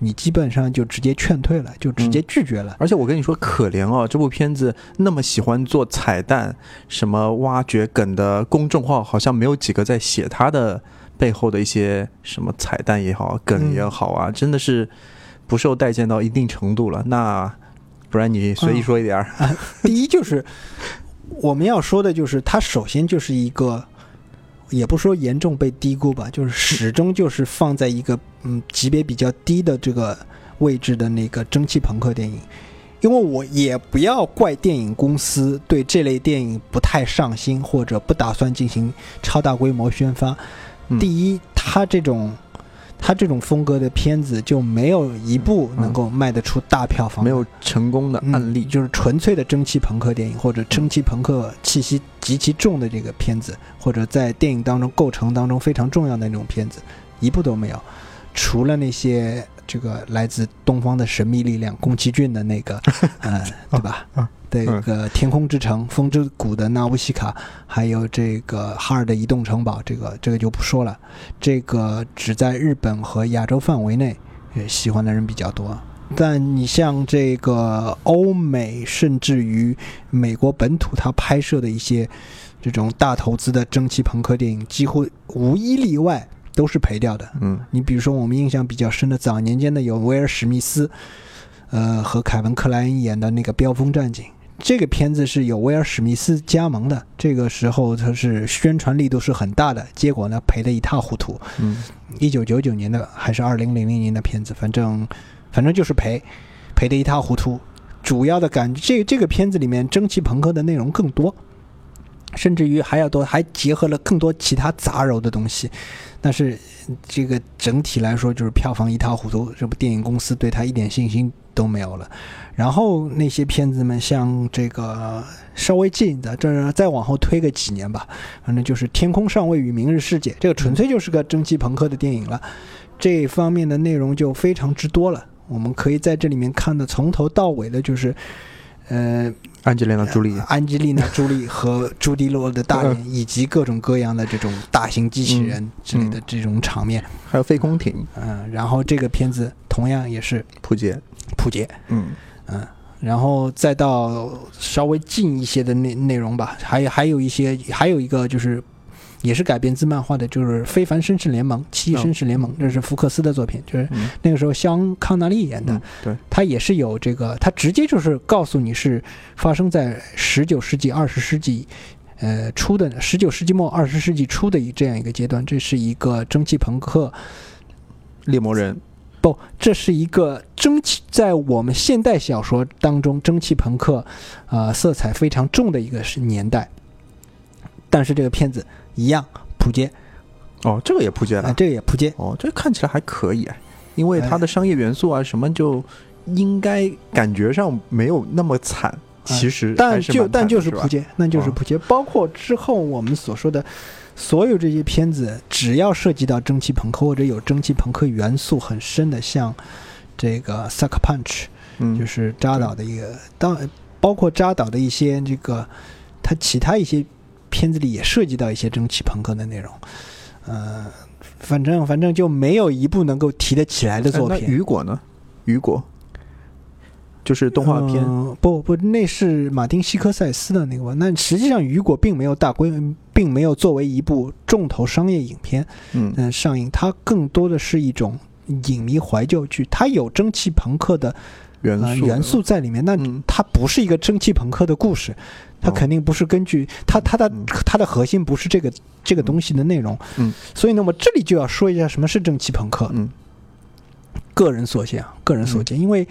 Speaker 2: 你基本上就直接劝退了，就直接拒绝了。
Speaker 1: 而且我跟你说，可怜哦，这部片子那么喜欢做彩蛋，什么挖掘梗的公众号，好像没有几个在写它的背后的一些什么彩蛋也好，梗也好啊，真的是不受待见到一定程度了。那不然你随意说一点儿。
Speaker 2: 第一就是我们要说的就是它首先就是一个，也不说严重被低估吧，就是始终就是放在一个嗯级别比较低的这个位置的那个蒸汽朋克电影。因为我也不要怪电影公司对这类电影不太上心，或者不打算进行超大规模宣发。第一，它这种他这种风格的片子就没有一部能够卖得出大票房，
Speaker 1: 没有成功的案例，
Speaker 2: 就是纯粹的蒸汽朋克电影或者蒸汽朋克气息极其重的这个片子，或者在电影当中构成当中非常重要的那种片子，一部都没有，除了那些。这个来自东方的神秘力量，宫崎骏的那个，呃，对吧？这个《天空之城》《风之谷》的纳乌西卡，还有这个哈尔的移动城堡，这个这个就不说了。这个只在日本和亚洲范围内，喜欢的人比较多。但你像这个欧美，甚至于美国本土，他拍摄的一些这种大投资的蒸汽朋克电影，几乎无一例外。都是赔掉的。
Speaker 1: 嗯，
Speaker 2: 你比如说我们印象比较深的早年间的有威尔史密斯，呃，和凯文克莱恩演的那个《飙风战警》，这个片子是有威尔史密斯加盟的。这个时候他是宣传力度是很大的，结果呢赔得一塌糊涂。
Speaker 1: 嗯，
Speaker 2: 一九九九年的还是二零零零年的片子，反正反正就是赔，赔得一塌糊涂。主要的感觉这这个片子里面蒸汽朋克的内容更多。甚至于还要多，还结合了更多其他杂糅的东西，但是这个整体来说就是票房一塌糊涂，这部电影公司对他一点信心都没有了。然后那些片子们，像这个稍微近的，这再往后推个几年吧，反正就是《天空上尉与明日世界》，这个纯粹就是个蒸汽朋克的电影了，这方面的内容就非常之多了。我们可以在这里面看的从头到尾的就是，呃。
Speaker 1: 安吉丽娜·朱莉、
Speaker 2: 安吉丽娜·朱莉和朱迪·洛的大人，以及各种各样的这种大型机器人之类的这种场面，
Speaker 1: 还有飞空艇，
Speaker 2: 嗯，然后这个片子同样也是
Speaker 1: 普杰，
Speaker 2: 普杰，
Speaker 1: 嗯
Speaker 2: 嗯，然后再到稍微近一些的内内容吧，还有还有一些，还有一个就是。也是改编自漫画的，就是《非凡绅士联盟》《奇异绅士联盟》，这是福克斯的作品，就是那个时候香康纳利演的。
Speaker 1: 对，
Speaker 2: 他也是有这个，他直接就是告诉你是发生在十九世纪、二十世纪，呃，初的十九世纪末、二十世纪初的一这样一个阶段。这是一个蒸汽朋克
Speaker 1: 猎魔人，
Speaker 2: 不，这是一个蒸汽，在我们现代小说当中，蒸汽朋克呃色彩非常重的一个是年代。但是这个片子。一样扑街，
Speaker 1: 哦，这个也扑街了，
Speaker 2: 这个也扑街，
Speaker 1: 哦，这看起来还可以啊，因为它的商业元素啊什么就应该感觉上没有那么惨，其实
Speaker 2: 但就但就是
Speaker 1: 扑
Speaker 2: 街，那就是扑街，包括之后我们所说的所有这些片子，只要涉及到蒸汽朋克或者有蒸汽朋克元素很深的，像这个 Sucker Punch，
Speaker 1: 嗯，
Speaker 2: 就是扎导的一个，当包括扎导的一些这个他其他一些。片子里也涉及到一些蒸汽朋克的内容，呃，反正反正就没有一部能够提得起来的作品。
Speaker 1: 雨果呢？雨果就是动画片，
Speaker 2: 不不，那是马丁西科塞斯的那个吧？那实际上雨果并没有大规，并没有作为一部重头商业影片，嗯，上映。它更多的是一种影迷怀旧剧，它有蒸汽朋克的
Speaker 1: 元素
Speaker 2: 元素在里面。那它不是一个蒸汽朋克的故事。它肯定不是根据它它的它的核心不是这个这个东西的内容，
Speaker 1: 嗯，
Speaker 2: 所以呢，我这里就要说一下什么是蒸汽朋克，
Speaker 1: 嗯，
Speaker 2: 个人所见啊，个人所见，因为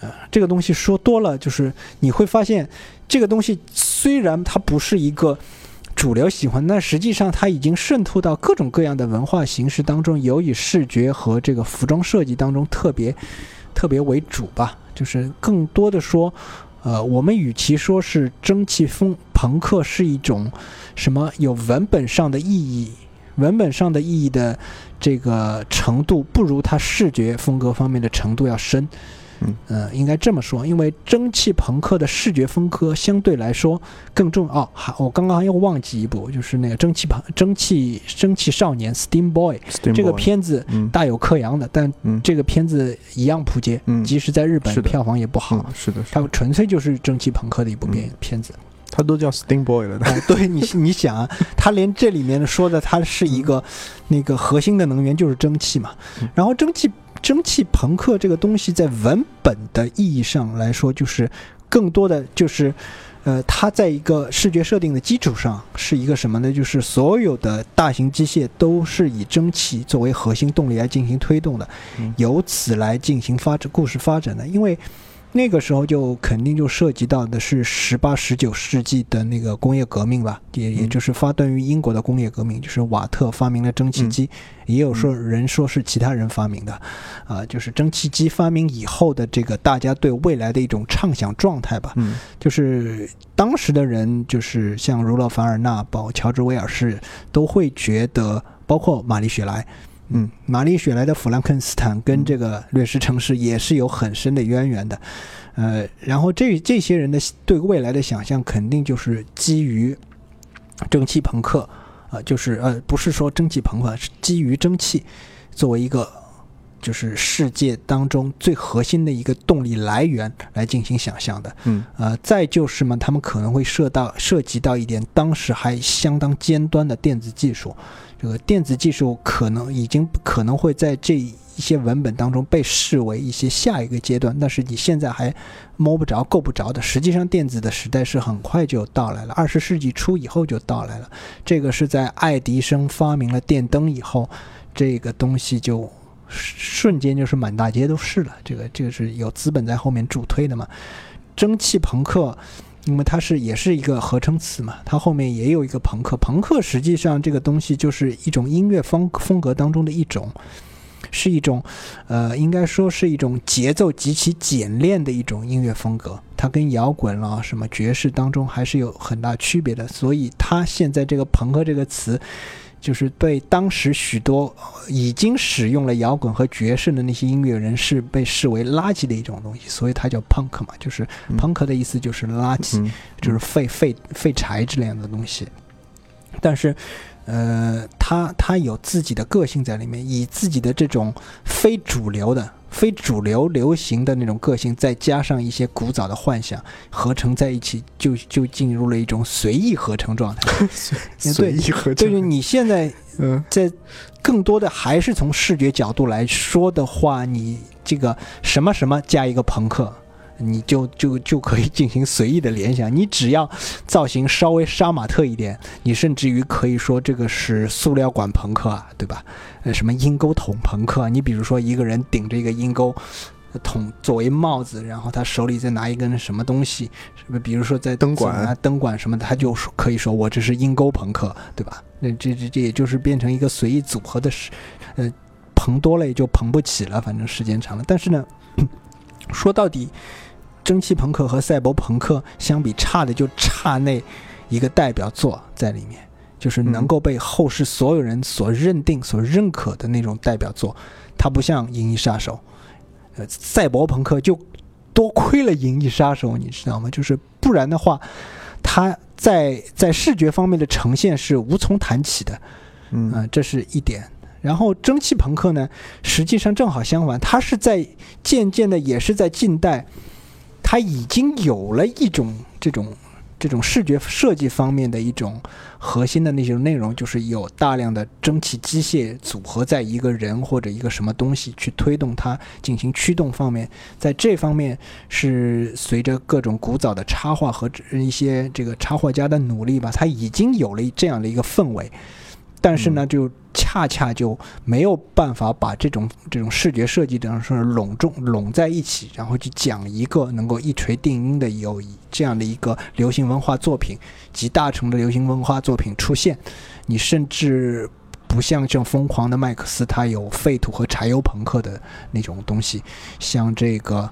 Speaker 2: 呃，这个东西说多了，就是你会发现这个东西虽然它不是一个主流喜欢，但实际上它已经渗透到各种各样的文化形式当中，尤以视觉和这个服装设计当中特别特别为主吧，就是更多的说。呃，我们与其说是蒸汽风朋克是一种什么有文本上的意义，文本上的意义的这个程度，不如它视觉风格方面的程度要深。
Speaker 1: 嗯，
Speaker 2: 呃，应该这么说，因为蒸汽朋克的视觉风格相对来说更重哦。还我刚刚又忘记一部，就是那个蒸汽朋蒸汽蒸汽少年 Steam Boy 这个片子大有克洋的，但这个片子一样扑街，嗯即使在日本票房也不好。
Speaker 1: 是的，
Speaker 2: 它纯粹就是蒸汽朋克的一部片片子。
Speaker 1: 它都叫 Steam Boy 了，
Speaker 2: 对你你想啊，他连这里面说的它是一个那个核心的能源就是蒸汽嘛，然后蒸汽。蒸汽朋克这个东西在文本的意义上来说，就是更多的就是。呃，它在一个视觉设定的基础上是一个什么呢？就是所有的大型机械都是以蒸汽作为核心动力来进行推动的，由此来进行发展故事发展的，因为。那个时候就肯定就涉及到的是十八、十九世纪的那个工业革命吧，也也就是发端于英国的工业革命，就是瓦特发明了蒸汽机，也有说人说是其他人发明的，啊，就是蒸汽机发明以后的这个大家对未来的一种畅想状态吧，就是当时的人，就是像儒勒·凡尔纳、包乔治·威尔士，都会觉得，包括玛丽·雪莱。嗯，玛丽雪莱的《弗兰肯斯坦》跟这个《掠食城市》也是有很深的渊源的，呃，然后这这些人的对未来的想象肯定就是基于蒸汽朋克，啊，就是呃，不是说蒸汽朋克，是基于蒸汽作为一个就是世界当中最核心的一个动力来源来进行想象的，
Speaker 1: 嗯，
Speaker 2: 呃，再就是嘛，他们可能会涉到涉及到一点当时还相当尖端的电子技术。这个电子技术可能已经可能会在这一些文本当中被视为一些下一个阶段，但是你现在还摸不着、够不着的。实际上，电子的时代是很快就到来了，二十世纪初以后就到来了。这个是在爱迪生发明了电灯以后，这个东西就瞬间就是满大街都是了。这个这个是有资本在后面助推的嘛？蒸汽朋克。因为它是也是一个合成词嘛，它后面也有一个朋克。朋克实际上这个东西就是一种音乐风风格当中的一种，是一种，呃，应该说是一种节奏极其简练的一种音乐风格。它跟摇滚啦、什么爵士当中还是有很大区别的。所以它现在这个朋克这个词。就是被当时许多已经使用了摇滚和爵士的那些音乐人是被视为垃圾的一种东西，所以它叫 punk 嘛，就是 punk 的意思就是垃圾，就是废废废柴之类的东西。但是，呃，他他有自己的个性在里面，以自己的这种非主流的。非主流流行的那种个性，再加上一些古早的幻想，合成在一起，就就进入了一种随意合成状态。
Speaker 1: 随意合成，
Speaker 2: 就是你现在嗯，在更多的还是从视觉角度来说的话，你这个什么什么加一个朋克。你就就就可以进行随意的联想，你只要造型稍微杀马特一点，你甚至于可以说这个是塑料管朋克啊，对吧？呃，什么鹰钩桶朋克？你比如说一个人顶着一个鹰钩桶作为帽子，然后他手里再拿一根什么东西，是不是？比如说在
Speaker 1: 灯管
Speaker 2: 啊、灯管什么的，他就可以说我这是鹰钩朋克，对吧？那这这这也就是变成一个随意组合的，是呃，捧多了也就捧不起了，反正时间长了。但是呢，说到底。蒸汽朋克和赛博朋克相比，差的就差那一个代表作在里面，就是能够被后世所有人所认定、所认可的那种代表作。它不像《银翼杀手》，呃，赛博朋克就多亏了《银翼杀手》，你知道吗？就是不然的话，它在在视觉方面的呈现是无从谈起的。
Speaker 1: 嗯，
Speaker 2: 这是一点。然后蒸汽朋克呢，实际上正好相反，它是在渐渐的，也是在近代。它已经有了一种这种这种视觉设计方面的一种核心的那种内容，就是有大量的蒸汽机械组合在一个人或者一个什么东西去推动它进行驱动方面，在这方面是随着各种古早的插画和一些这个插画家的努力吧，它已经有了这样的一个氛围。但是呢，就恰恰就没有办法把这种这种视觉设计等说是拢重拢在一起，然后去讲一个能够一锤定音的有这样的一个流行文化作品，集大成的流行文化作品出现。你甚至不像这种疯狂的麦克斯，他有废土和柴油朋克的那种东西，像这个。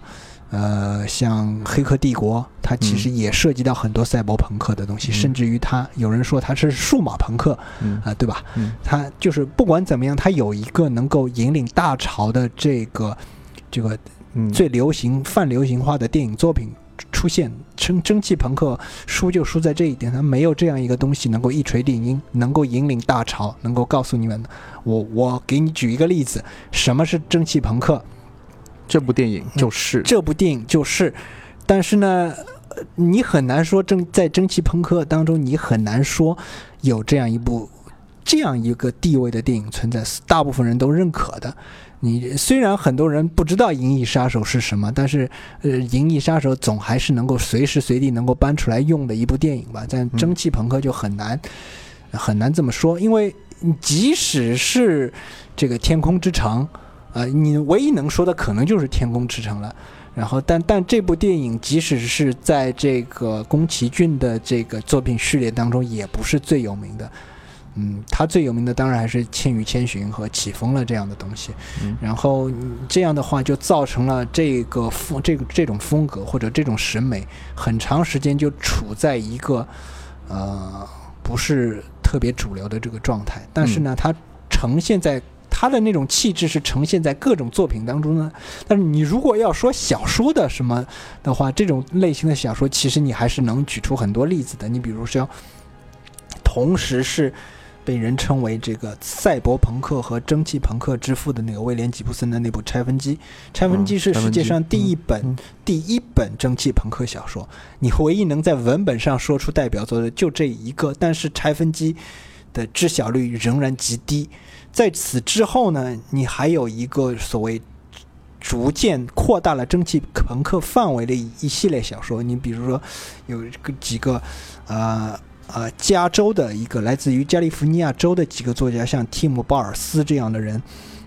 Speaker 2: 呃，像《黑客帝国》，它其实也涉及到很多赛博朋克的东西，甚至于它有人说它是数码朋克，啊，对吧？它就是不管怎么样，它有一个能够引领大潮的这个这个最流行、泛流行化的电影作品出现。蒸蒸汽朋克输就输在这一点，它没有这样一个东西能够一锤定音，能够引领大潮，能够告诉你们。我我给你举一个例子，什么是蒸汽朋克？
Speaker 1: 这部电影就是
Speaker 2: 这部电影就是，但是呢，你很难说蒸在蒸汽朋克当中，你很难说有这样一部这样一个地位的电影存在，大部分人都认可的。你虽然很多人不知道《银翼杀手》是什么，但是呃，《银翼杀手》总还是能够随时随地能够搬出来用的一部电影吧。但《蒸汽朋克》就很难很难这么说，因为即使是这个《天空之城》，呃，你唯一能说的可能就是《天空之城》了。然后，但但这部电影即使是在这个宫崎骏的这个作品序列当中，也不是最有名的。嗯，他最有名的当然还是《千与千寻》和《起风了》这样的东西。然后这样的话，就造成了这个风这个这种风格或者这种审美，很长时间就处在一个呃不是特别主流的这个状态。但是呢，它呈现在。他的那种气质是呈现在各种作品当中呢，但是你如果要说小说的什么的话，这种类型的小说其实你还是能举出很多例子的。你比如说，同时是被人称为这个赛博朋克和蒸汽朋克之父的那个威廉吉布森的那部《拆分机》，《拆分机》是世界上第一本第一本蒸汽朋克小说。你唯一能在文本上说出代表作的就这一个，但是《拆分机》的知晓率仍然极低。在此之后呢，你还有一个所谓逐渐扩大了蒸汽朋克范围的一系列小说。你比如说，有个几个，呃呃，加州的一个来自于加利福尼亚州的几个作家，像蒂姆·鲍尔斯这样的人，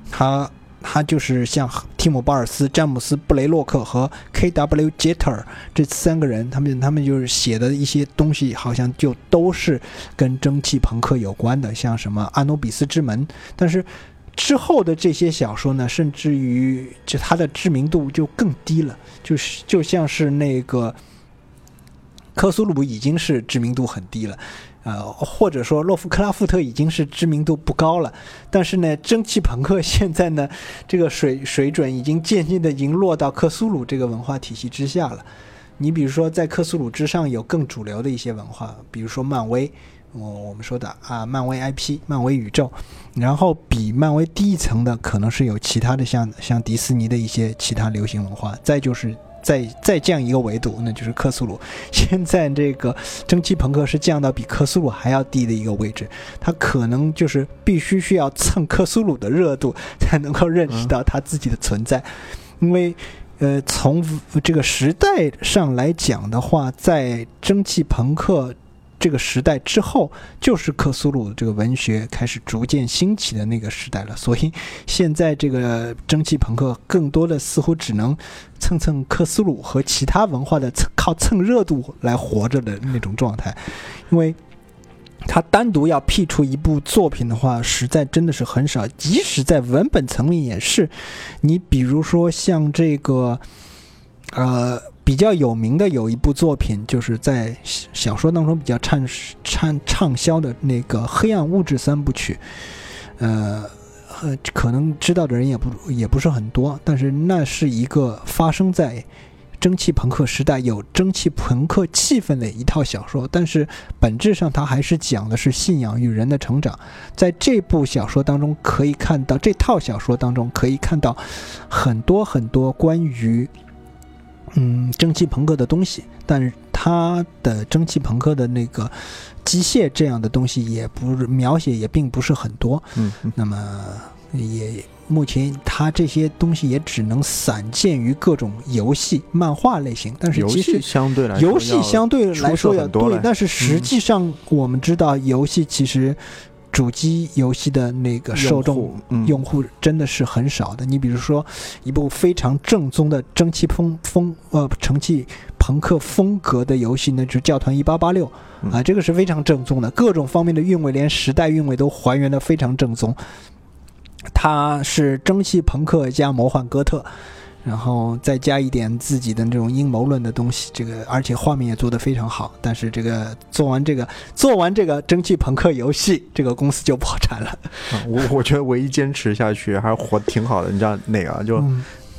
Speaker 2: 他。他就是像蒂姆·鲍尔斯、詹姆斯·布雷洛克和 K.W. Jeter 这三个人，他们他们就是写的一些东西，好像就都是跟蒸汽朋克有关的，像什么《阿努比斯之门》。但是之后的这些小说呢，甚至于就它的知名度就更低了，就是就像是那个科苏鲁已经是知名度很低了。呃，或者说洛夫克拉夫特已经是知名度不高了，但是呢，蒸汽朋克 现在呢，这个水水准已经渐渐的已经落到克苏鲁这个文化体系之下了。你比如说，在克苏鲁之上有更主流的一些文化，比如说漫威，我我们说的啊，漫威 IP、漫威宇宙，然后比漫威低一层的可能是有其他的像像迪士尼的一些其他流行文化，再就是。再再降一个维度，那就是克苏鲁。现在这个蒸汽朋克是降到比克苏鲁还要低的一个位置，它可能就是必须需要蹭克苏鲁的热度才能够认识到它自己的存在，因为，呃，从这个时代上来讲的话，在蒸汽朋克。这个时代之后，就是克苏鲁这个文学开始逐渐兴起的那个时代了。所以，现在这个蒸汽朋克更多的似乎只能蹭蹭克苏鲁和其他文化的蹭靠蹭热度来活着的那种状态。因为，他单独要辟出一部作品的话，实在真的是很少。即使在文本层面也是。你比如说像这个，呃。比较有名的有一部作品，就是在小说当中比较畅畅畅销的那个《黑暗物质三部曲》，呃，可能知道的人也不也不是很多，但是那是一个发生在蒸汽朋克时代、有蒸汽朋克气氛的一套小说，但是本质上它还是讲的是信仰与人的成长。在这部小说当中，可以看到这套小说当中可以看到很多很多关于。嗯，蒸汽朋克的东西，但是它的蒸汽朋克的那个机械这样的东西也不是描写也并不是很多。
Speaker 1: 嗯，
Speaker 2: 那么也目前它这些东西也只能散见于各种游戏、漫画类型。但是其实
Speaker 1: 相对来说
Speaker 2: 游戏相对来说
Speaker 1: 要
Speaker 2: 对，但是实际上我们知道游戏其实。主机游戏的那个受众用户真的是很少的。你比如说，一部非常正宗的蒸汽风风呃蒸汽朋克风格的游戏呢，就是《教团一八八六》啊，这个是非常正宗的，各种方面的韵味，连时代韵味都还原的非常正宗。它是蒸汽朋克加魔幻哥特。然后再加一点自己的这种阴谋论的东西，这个而且画面也做得非常好。但是这个做完这个做完这个蒸汽朋克游戏，这个公司就破产了。
Speaker 1: 我我觉得唯一坚持下去还是活挺好的。你知道哪个？就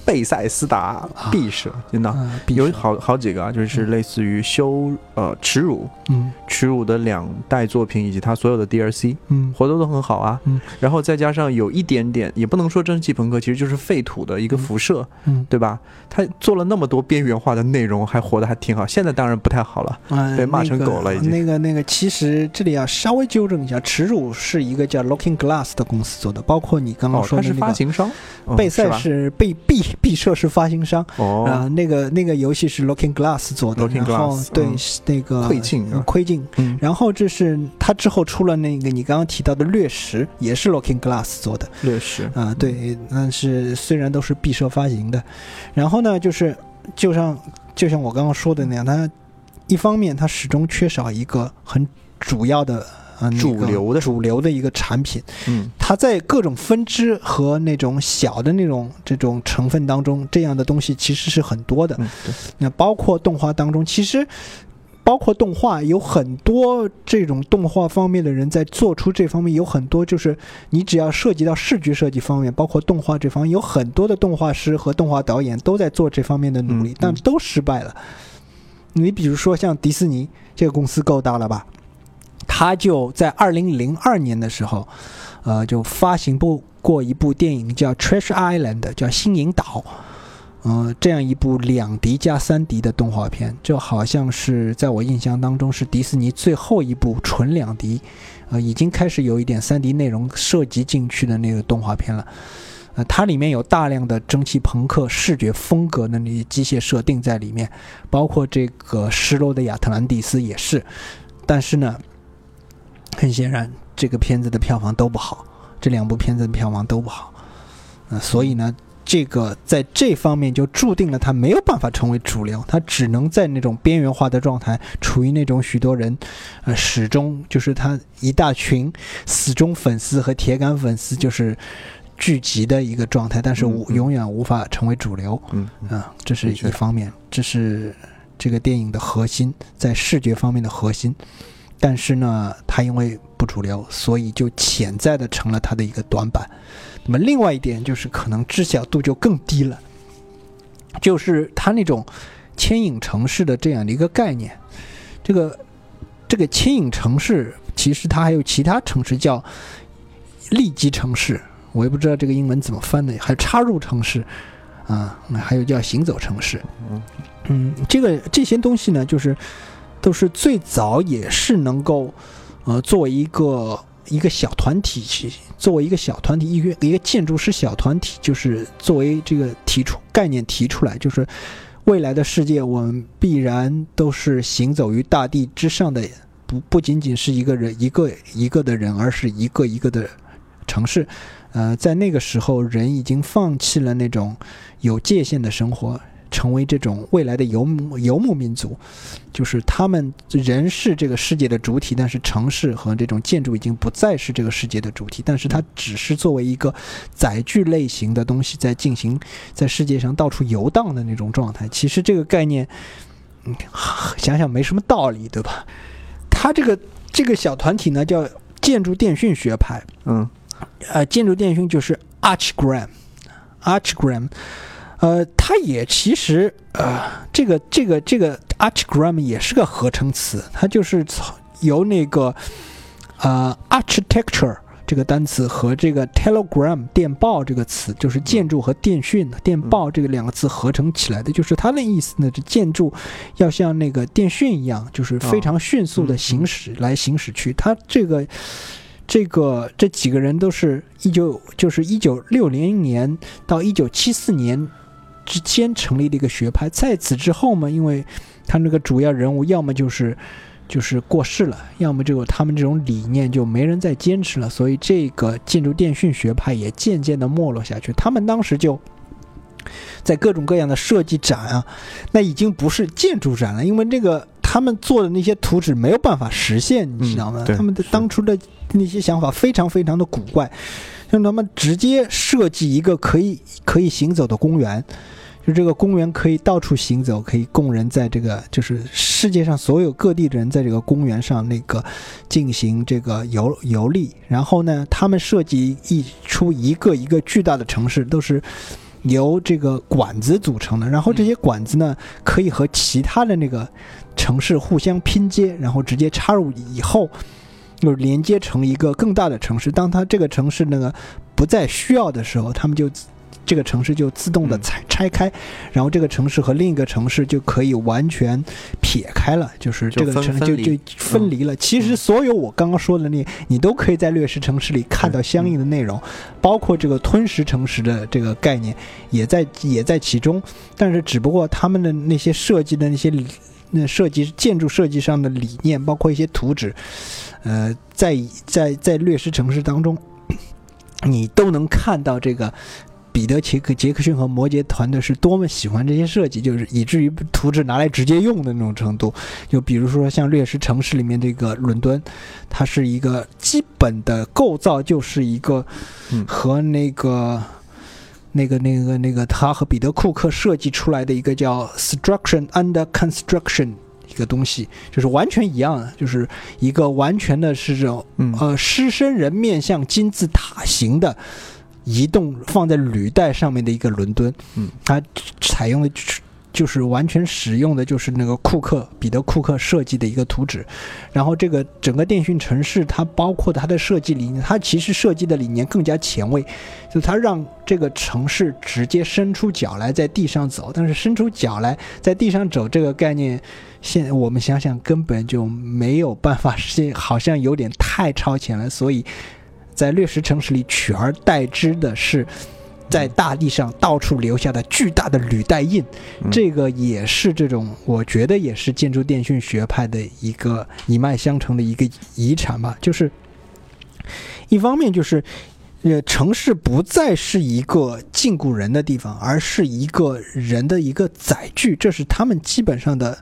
Speaker 1: 贝塞斯达毕设，真的。有好好几个啊，就是类似于修呃耻辱，
Speaker 2: 嗯，
Speaker 1: 耻辱的两代作品以及他所有的 DLC，
Speaker 2: 嗯，
Speaker 1: 活动都很好啊，
Speaker 2: 嗯，
Speaker 1: 然后再加上有一点点，也不能说蒸汽朋克，其实就是废土的一个辐射，
Speaker 2: 嗯，
Speaker 1: 对吧？他做了那么多边缘化的内容，还活得还挺好。现在当然不太好了，被骂成狗了已经。
Speaker 2: 那个那个，其实这里要稍微纠正一下，耻辱是一个叫 Looking Glass 的公司做的，包括你刚刚说的
Speaker 1: 那个，他是发行商，
Speaker 2: 贝塞是被毕毕设是发行商，
Speaker 1: 哦，
Speaker 2: 啊，那个那个游戏是 Looking Glass 做的，然后对那个
Speaker 1: 窥镜
Speaker 2: 窥镜，然后这是他之后出了那个你刚刚提到的掠食，也是 Looking Glass 做的。
Speaker 1: 掠食。
Speaker 2: 啊，对，但是虽然都是毕设发行的，然后呢，就是就像就像我刚刚说的那样，它一方面它始终缺少一个很主要的。嗯，
Speaker 1: 主流的
Speaker 2: 主流的一个产品，
Speaker 1: 嗯，
Speaker 2: 它在各种分支和那种小的那种这种成分当中，这样的东西其实是很多的。
Speaker 1: 嗯，
Speaker 2: 那包括动画当中，其实包括动画有很多这种动画方面的人在做出这方面有很多，就是你只要涉及到视觉设计方面，包括动画这方面，有很多的动画师和动画导演都在做这方面的努力，但都失败了。你比如说像迪士尼这个公司够大了吧？他就在二零零二年的时候，呃，就发行过过一部电影叫《Trash Island》，叫《新引岛》，嗯，这样一部两 D 加三 D 的动画片，就好像是在我印象当中是迪士尼最后一部纯两 D，呃，已经开始有一点三 D 内容涉及进去的那个动画片了。呃，它里面有大量的蒸汽朋克视觉风格的那些机械设定在里面，包括这个失落的亚特兰蒂斯也是，但是呢。很显然，这个片子的票房都不好，这两部片子的票房都不好，呃，所以呢，这个在这方面就注定了它没有办法成为主流，它只能在那种边缘化的状态，处于那种许多人，呃，始终就是他一大群死忠粉丝和铁杆粉丝就是聚集的一个状态，但是无永远无法成为主流，
Speaker 1: 嗯，
Speaker 2: 啊，这是一方面，这是这个电影的核心，在视觉方面的核心。但是呢，它因为不主流，所以就潜在的成了它的一个短板。那么另外一点就是，可能知晓度就更低了。就是它那种牵引城市的这样的一个概念，这个这个牵引城市，其实它还有其他城市叫利基城市，我也不知道这个英文怎么翻的，还有插入城市啊，还有叫行走城市。嗯嗯，这个这些东西呢，就是。都是最早也是能够，呃，作为一个一个小团体去，作为一个小团体，一个一个建筑师小团体，就是作为这个提出概念提出来，就是未来的世界，我们必然都是行走于大地之上的，不不仅仅是一个人一个一个的人，而是一个一个的城市。呃，在那个时候，人已经放弃了那种有界限的生活。成为这种未来的游牧游牧民族，就是他们人是这个世界的主体，但是城市和这种建筑已经不再是这个世界的主体，但是它只是作为一个载具类型的东西在进行在世界上到处游荡的那种状态。其实这个概念，嗯，想想没什么道理，对吧？他这个这个小团体呢叫建筑电讯学派，
Speaker 1: 嗯，
Speaker 2: 呃，建筑电讯就是 Archgram，Archgram。呃，它也其实呃，这个这个这个 archgram 也是个合成词，它就是由那个呃 architecture 这个单词和这个 telegram 电报这个词，就是建筑和电讯电报这个两个字合成起来的。就是它的意思呢，这建筑要像那个电讯一样，就是非常迅速的行驶来行驶去。它这个这个这几个人都是一九就是一九六零年到一九七四年。之间成立的一个学派，在此之后嘛，因为他那个主要人物要么就是就是过世了，要么就他们这种理念就没人再坚持了，所以这个建筑电讯学派也渐渐的没落下去。他们当时就在各种各样的设计展啊，那已经不是建筑展了，因为这个他们做的那些图纸没有办法实现，你知道吗？他们的当初的那些想法非常非常的古怪，让他们直接设计一个可以可以行走的公园。就这个公园可以到处行走，可以供人在这个就是世界上所有各地的人在这个公园上那个进行这个游游历。然后呢，他们设计一出一个一个巨大的城市，都是由这个管子组成的，然后这些管子呢可以和其他的那个城市互相拼接，然后直接插入以后，就是连接成一个更大的城市。当它这个城市那个不再需要的时候，他们就。这个城市就自动的拆拆开，然后这个城市和另一个城市就可以完全撇开了，就是这个城市就就分离了。其实所有我刚刚说的那，你都可以在掠食城市里看到相应的内容，包括这个吞食城市的这个概念也在也在其中。但是只不过他们的那些设计的那些那设计建筑设计上的理念，包括一些图纸，呃，在在在掠食城市当中，你都能看到这个。彼得·杰克杰克逊和摩羯团队是多么喜欢这些设计，就是以至于图纸拿来直接用的那种程度。就比如说像《掠食城市》里面这个伦敦，它是一个基本的构造，就是一个和那个那个那个那个他和彼得·库克设计出来的一个叫 “structure under construction” 一个东西，就是完全一样的，就是一个完全的是这种呃狮身人面像金字塔形的。移动放在履带上面的一个伦敦，
Speaker 1: 嗯，
Speaker 2: 它采用的就是完全使用的就是那个库克彼得库克设计的一个图纸，然后这个整个电讯城市它包括它的设计理念，它其实设计的理念更加前卫，就它让这个城市直接伸出脚来在地上走，但是伸出脚来在地上走这个概念，现我们想想根本就没有办法实现，好像有点太超前了，所以。在掠食城市里取而代之的是，在大地上到处留下的巨大的履带印，这个也是这种，我觉得也是建筑电讯学派的一个一脉相承的一个遗产吧。就是一方面就是，呃，城市不再是一个禁锢人的地方，而是一个人的一个载具，这是他们基本上的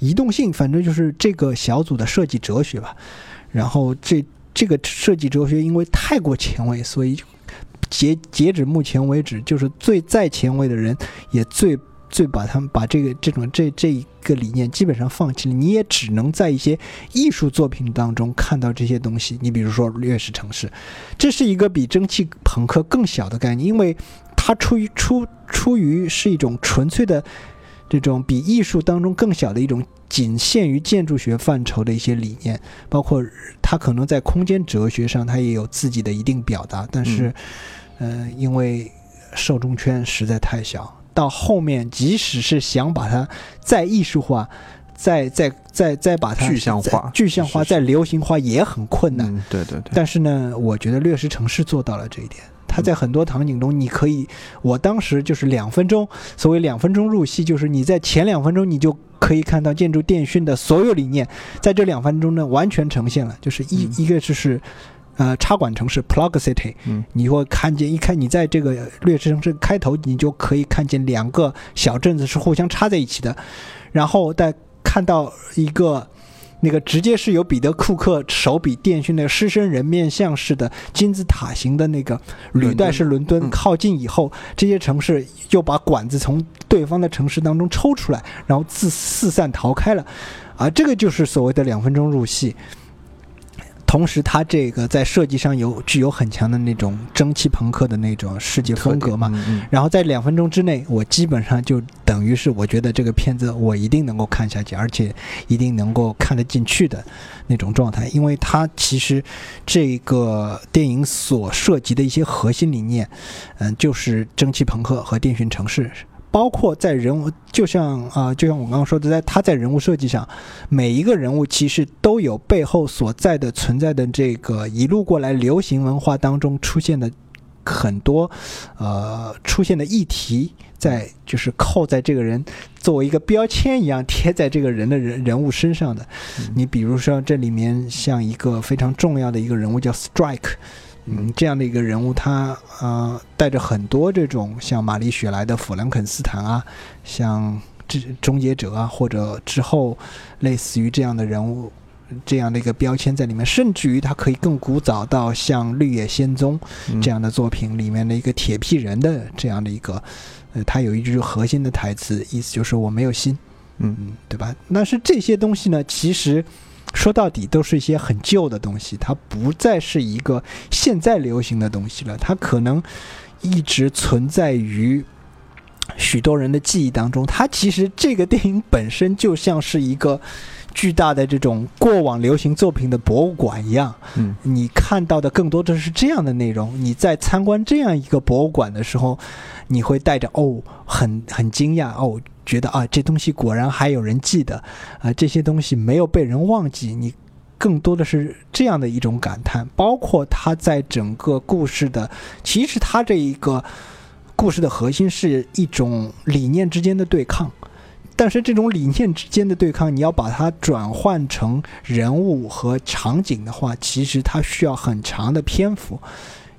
Speaker 2: 移动性，反正就是这个小组的设计哲学吧。然后这。这个设计哲学因为太过前卫，所以截截止目前为止，就是最再前卫的人也最最把他们把这个这种这这一个理念基本上放弃了。你也只能在一些艺术作品当中看到这些东西。你比如说《掠食城市》，这是一个比蒸汽朋克更小的概念，因为它出于出出于是一种纯粹的这种比艺术当中更小的一种。仅限于建筑学范畴的一些理念，包括他可能在空间哲学上，他也有自己的一定表达。但是，嗯，因为受众圈实在太小，到后面即使是想把它再艺术化，再再再再把它
Speaker 1: 具象化、
Speaker 2: 具象化、再流行化，也很困难。
Speaker 1: 对对对。
Speaker 2: 但是呢，我觉得掠食城市做到了这一点。它在很多场景中，你可以，我当时就是两分钟，所谓两分钟入戏，就是你在前两分钟你就可以看到建筑电讯的所有理念，在这两分钟呢完全呈现了，就是一一个就是，呃，插管城市 （plug city），
Speaker 1: 嗯，
Speaker 2: 你会看见一看你在这个掠食城市开头，你就可以看见两个小镇子是互相插在一起的，然后再看到一个。那个直接是由彼得·库克手笔电讯那个狮身人面像式的金字塔形的那个履带式伦敦靠近以后，这些城市又把管子从对方的城市当中抽出来，然后自四散逃开了，啊，这个就是所谓的两分钟入戏。同时，它这个在设计上有具有很强的那种蒸汽朋克的那种世界风格嘛。然后在两分钟之内，我基本上就等于是我觉得这个片子我一定能够看下去，而且一定能够看得进去的那种状态，因为它其实这个电影所涉及的一些核心理念，嗯，就是蒸汽朋克和电讯城市。包括在人物，就像啊，就像我刚刚说的，在他在人物设计上，每一个人物其实都有背后所在的存在的这个一路过来流行文化当中出现的很多呃出现的议题，在就是扣在这个人作为一个标签一样贴在这个人的人人物身上的。你比如说这里面像一个非常重要的一个人物叫 Strike。嗯，这样的一个人物，他呃带着很多这种像玛丽雪莱的弗兰肯斯坦啊，像这终结者啊，或者之后类似于这样的人物，这样的一个标签在里面，甚至于他可以更古早到像《绿野仙踪》这样的作品里面的一个铁皮人的这样的一个，呃，他有一句核心的台词，意思就是我没有心，
Speaker 1: 嗯嗯，
Speaker 2: 对吧？那是这些东西呢，其实。说到底都是一些很旧的东西，它不再是一个现在流行的东西了。它可能一直存在于许多人的记忆当中。它其实这个电影本身就像是一个巨大的这种过往流行作品的博物馆一样。
Speaker 1: 嗯，
Speaker 2: 你看到的更多的是这样的内容。你在参观这样一个博物馆的时候，你会带着哦，很很惊讶哦，觉得啊，这东西果然还有人记得啊，这些东西没有被人忘记。你。更多的是这样的一种感叹，包括他在整个故事的，其实他这一个故事的核心是一种理念之间的对抗，但是这种理念之间的对抗，你要把它转换成人物和场景的话，其实它需要很长的篇幅，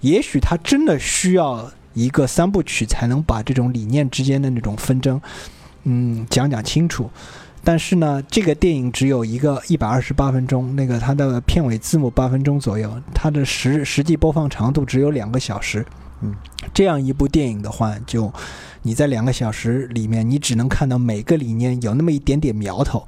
Speaker 2: 也许它真的需要一个三部曲才能把这种理念之间的那种纷争，嗯，讲讲清楚。但是呢，这个电影只有一个一百二十八分钟，那个它的片尾字幕八分钟左右，它的实实际播放长度只有两个小时。
Speaker 1: 嗯，
Speaker 2: 这样一部电影的话，就你在两个小时里面，你只能看到每个理念有那么一点点苗头。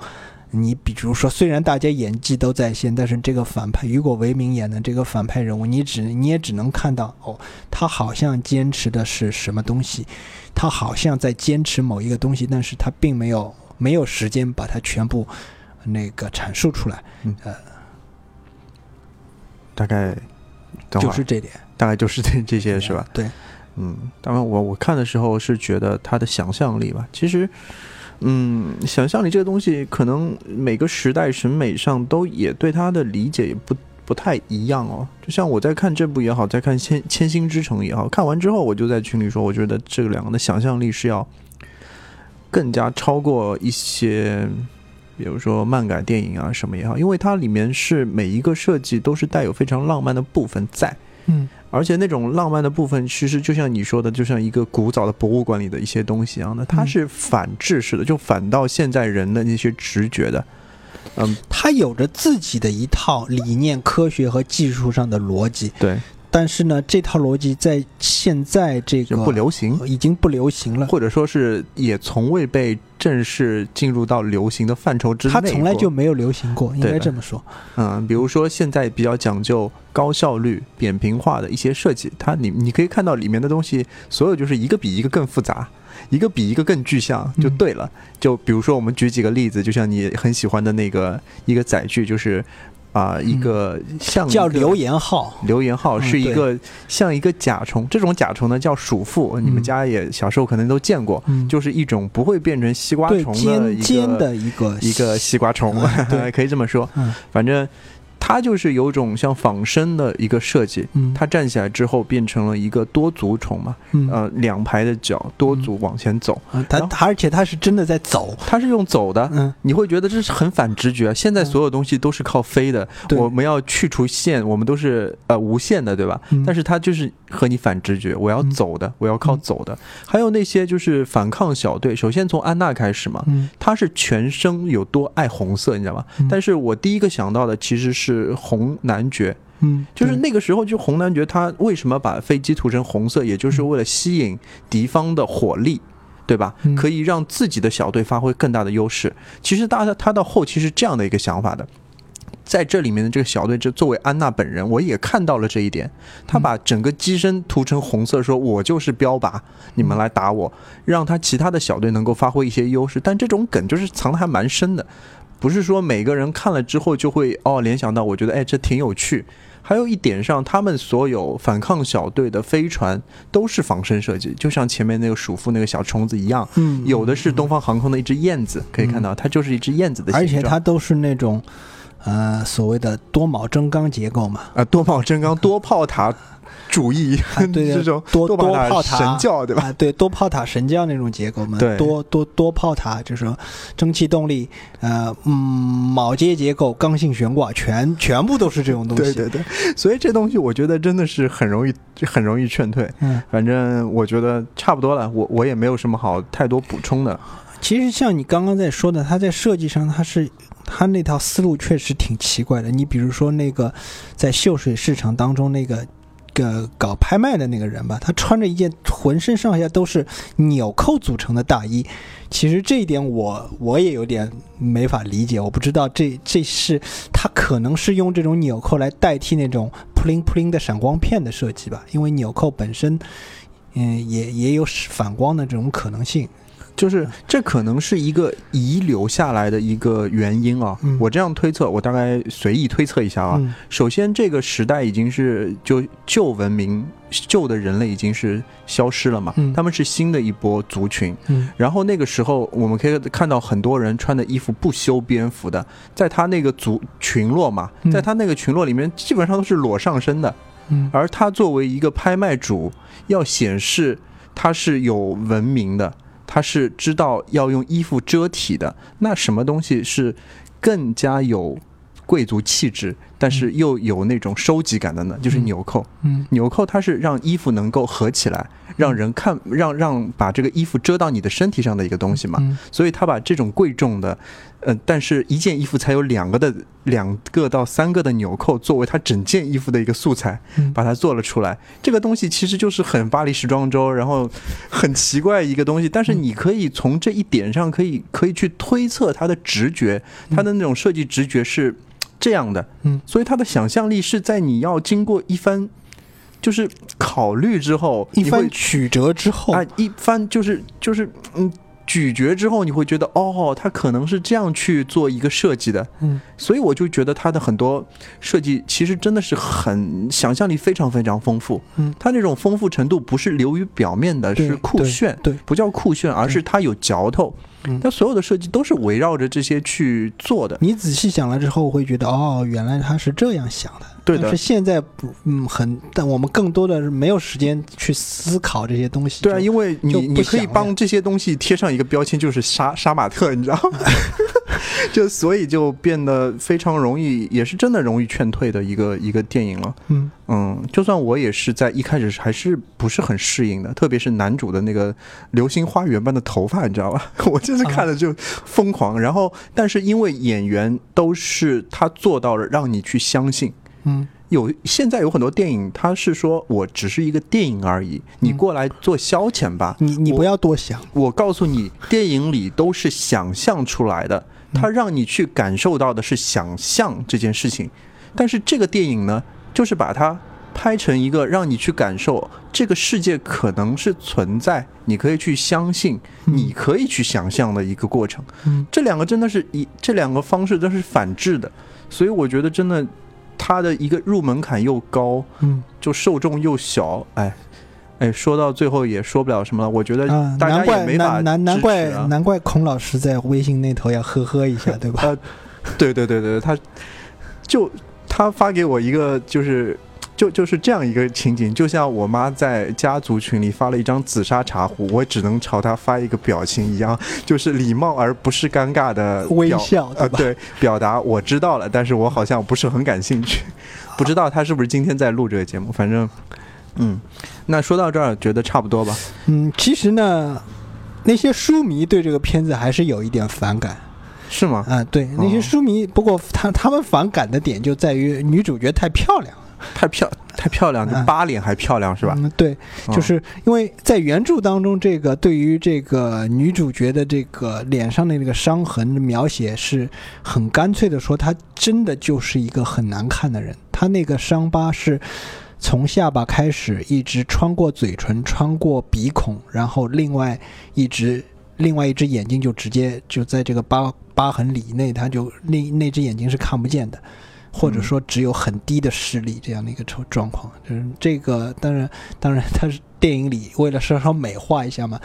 Speaker 2: 你比如说，虽然大家演技都在线，但是这个反派雨果·维明演的这个反派人物，你只你也只能看到哦，他好像坚持的是什么东西，他好像在坚持某一个东西，但是他并没有。没有时间把它全部那个阐述出来，呃，
Speaker 1: 大概
Speaker 2: 就是这点，
Speaker 1: 大概就是这这些是吧？
Speaker 2: 对，
Speaker 1: 嗯，当然我我看的时候是觉得他的想象力吧，其实，嗯，想象力这个东西，可能每个时代审美上都也对它的理解也不不太一样哦。就像我在看这部也好，在看《千千星之城》也好，看完之后我就在群里说，我觉得这两个的想象力是要。更加超过一些，比如说漫改电影啊什么也好，因为它里面是每一个设计都是带有非常浪漫的部分在，
Speaker 2: 嗯，
Speaker 1: 而且那种浪漫的部分其实就像你说的，就像一个古早的博物馆里的一些东西一样的，它是反制式的，就反到现在人的那些直觉的，嗯，
Speaker 2: 它有着自己的一套理念、科学和技术上的逻辑，
Speaker 1: 对。
Speaker 2: 但是呢，这套逻辑在现在这个
Speaker 1: 不流行，
Speaker 2: 已经不流行了，
Speaker 1: 或者说是也从未被正式进入到流行的范畴之内。
Speaker 2: 它从来就没有流行过，应该这么说。
Speaker 1: 嗯，比如说现在比较讲究高效率、扁平化的一些设计，它你你可以看到里面的东西，所有就是一个比一个更复杂，一个比一个更具象，就对了。就比如说我们举几个例子，就像你很喜欢的那个一个载具，就是。啊，一个像
Speaker 2: 叫留言号，
Speaker 1: 留言号是一个像一个甲虫，这种甲虫呢叫鼠妇，你们家也小时候可能都见过，就是一种不会变成西瓜虫的
Speaker 2: 一个
Speaker 1: 一个西瓜虫，可以这么说，反正。它就是有种像仿生的一个设计，它站起来之后变成了一个多足虫嘛，呃，两排的脚多足往前走，
Speaker 2: 它而且它是真的在走，
Speaker 1: 它是用走的，嗯，你会觉得这是很反直觉。现在所有东西都是靠飞的，我们要去除线，我们都是呃无限的，对吧？但是它就是和你反直觉，我要走的，我要靠走的。还有那些就是反抗小队，首先从安娜开始嘛，她是全身有多爱红色，你知道吗？但是我第一个想到的其实是。是红男爵，
Speaker 2: 嗯，
Speaker 1: 就是那个时候，就红男爵他为什么把飞机涂成红色，也就是为了吸引敌方的火力，对吧？可以让自己的小队发挥更大的优势。其实大家他到后期是这样的一个想法的，在这里面的这个小队，就作为安娜本人，我也看到了这一点。他把整个机身涂成红色，说我就是标靶，你们来打我，让他其他的小队能够发挥一些优势。但这种梗就是藏的还蛮深的。不是说每个人看了之后就会哦联想到，我觉得哎这挺有趣。还有一点上，他们所有反抗小队的飞船都是仿生设计，就像前面那个鼠妇那个小虫子一样。
Speaker 2: 嗯，
Speaker 1: 有的是东方航空的一只燕子，可以看到它就是一只燕子的形状。
Speaker 2: 而且它都是那种，呃，所谓的多铆真钢结构嘛。
Speaker 1: 啊，多铆真钢多炮塔。主义，
Speaker 2: 对
Speaker 1: 这种
Speaker 2: 多多炮塔
Speaker 1: 神教，对吧？
Speaker 2: 对，多炮塔神教那种结构嘛。
Speaker 1: 对，
Speaker 2: 多多多炮塔就是说蒸汽动力，呃，嗯，铆接结构、刚性悬挂，全全部都是这种东
Speaker 1: 西。对对对，所以这东西我觉得真的是很容易很容易劝退。
Speaker 2: 嗯，
Speaker 1: 反正我觉得差不多了，我我也没有什么好太多补充的。
Speaker 2: 其实像你刚刚在说的，它在设计上，它是他那套思路确实挺奇怪的。你比如说那个在秀水市场当中那个。个搞拍卖的那个人吧，他穿着一件浑身上下都是纽扣组成的大衣。其实这一点我我也有点没法理解，我不知道这这是他可能是用这种纽扣来代替那种扑灵扑灵的闪光片的设计吧？因为纽扣本身嗯，也也有反光的这种可能性。
Speaker 1: 就是这可能是一个遗留下来的一个原因啊，我这样推测，我大概随意推测一下啊。首先，这个时代已经是就旧文明、旧的人类已经是消失了嘛，他们是新的一波族群。然后那个时候，我们可以看到很多人穿的衣服不修边幅的，在他那个族群落嘛，在他那个群落里面，基本上都是裸上身的。而他作为一个拍卖主，要显示他是有文明的。他是知道要用衣服遮体的，那什么东西是更加有贵族气质，但是又有那种收集感的呢？就是纽扣。嗯，纽扣它是让衣服能够合起来，让人看，让让把这个衣服遮到你的身体上的一个东西嘛。所以他把这种贵重的。呃，但是一件衣服才有两个的两个到三个的纽扣，作为它整件衣服的一个素材，把它做了出来。这个东西其实就是很巴黎时装周，然后很奇怪一个东西。但是你可以从这一点上，可以可以去推测他的直觉，他的那种设计直觉是这样的。嗯，所以他的想象力是在你要经过一番就是考虑之后，
Speaker 2: 一番曲折之后。
Speaker 1: 啊，一番就是就是嗯。咀嚼之后，你会觉得哦，他可能是这样去做一个设计的，嗯，所以我就觉得他的很多设计其实真的是很想象力非常非常丰富，嗯，他那种丰富程度不是流于表面的，是酷炫，
Speaker 2: 对，
Speaker 1: 不叫酷炫，而是它有嚼头。它所有的设计都是围绕着这些去做的。
Speaker 2: 你仔细想了之后，会觉得哦，原来他是这样想的。
Speaker 1: 对的。
Speaker 2: 是现在不，嗯，很，但我们更多的是没有时间去思考这些东西。
Speaker 1: 对啊，因为你你可以帮这些东西贴上一个标签，就是杀杀马特，你知道吗？就所以就变得非常容易，也是真的容易劝退的一个一个电影了。嗯嗯，就算我也是在一开始还是不是很适应的，特别是男主的那个流星花园般的头发，你知道吧？我就是看了就疯狂。然后，但是因为演员都是他做到了，让你去相信。嗯，有现在有很多电影，他是说我只是一个电影而已，你过来做消遣吧。
Speaker 2: 你你不要多想，
Speaker 1: 我告诉你，电影里都是想象出来的。他让你去感受到的是想象这件事情，但是这个电影呢，就是把它拍成一个让你去感受这个世界可能是存在，你可以去相信，你可以去想象的一个过程。这两个真的是一这两个方式都是反制的，所以我觉得真的，它的一个入门槛又高，嗯，就受众又小，哎。哎，说到最后也说不了什么了。我觉得大家也没法
Speaker 2: 难难怪难怪孔老师在微信那头要呵呵一下，对吧？
Speaker 1: 对对对对，他就他发给我一个，就是就就是这样一个情景，就像我妈在家族群里发了一张紫砂茶壶，我只能朝她发一个表情一样，就是礼貌而不是尴尬的
Speaker 2: 微笑，
Speaker 1: 呃，对，表达我知道了，但是我好像不是很感兴趣，不知道他是不是今天在录这个节目，反正。嗯，那说到这儿，觉得差不多吧。
Speaker 2: 嗯，其实呢，那些书迷对这个片子还是有一点反感，
Speaker 1: 是吗？
Speaker 2: 啊，对，那些书迷，不过他他们反感的点就在于女主角太漂亮，
Speaker 1: 太漂太漂亮，就八脸还漂亮是吧？
Speaker 2: 嗯，对，就是因为在原著当中，这个对于这个女主角的这个脸上的那个伤痕的描写是很干脆的，说她真的就是一个很难看的人，她那个伤疤是。从下巴开始，一直穿过嘴唇，穿过鼻孔，然后另外一只另外一只眼睛就直接就在这个疤疤痕里内，它就那那只眼睛是看不见的，或者说只有很低的视力这样的一个状状况。就是这个，当然当然，它是电影里为了稍稍美化一下嘛，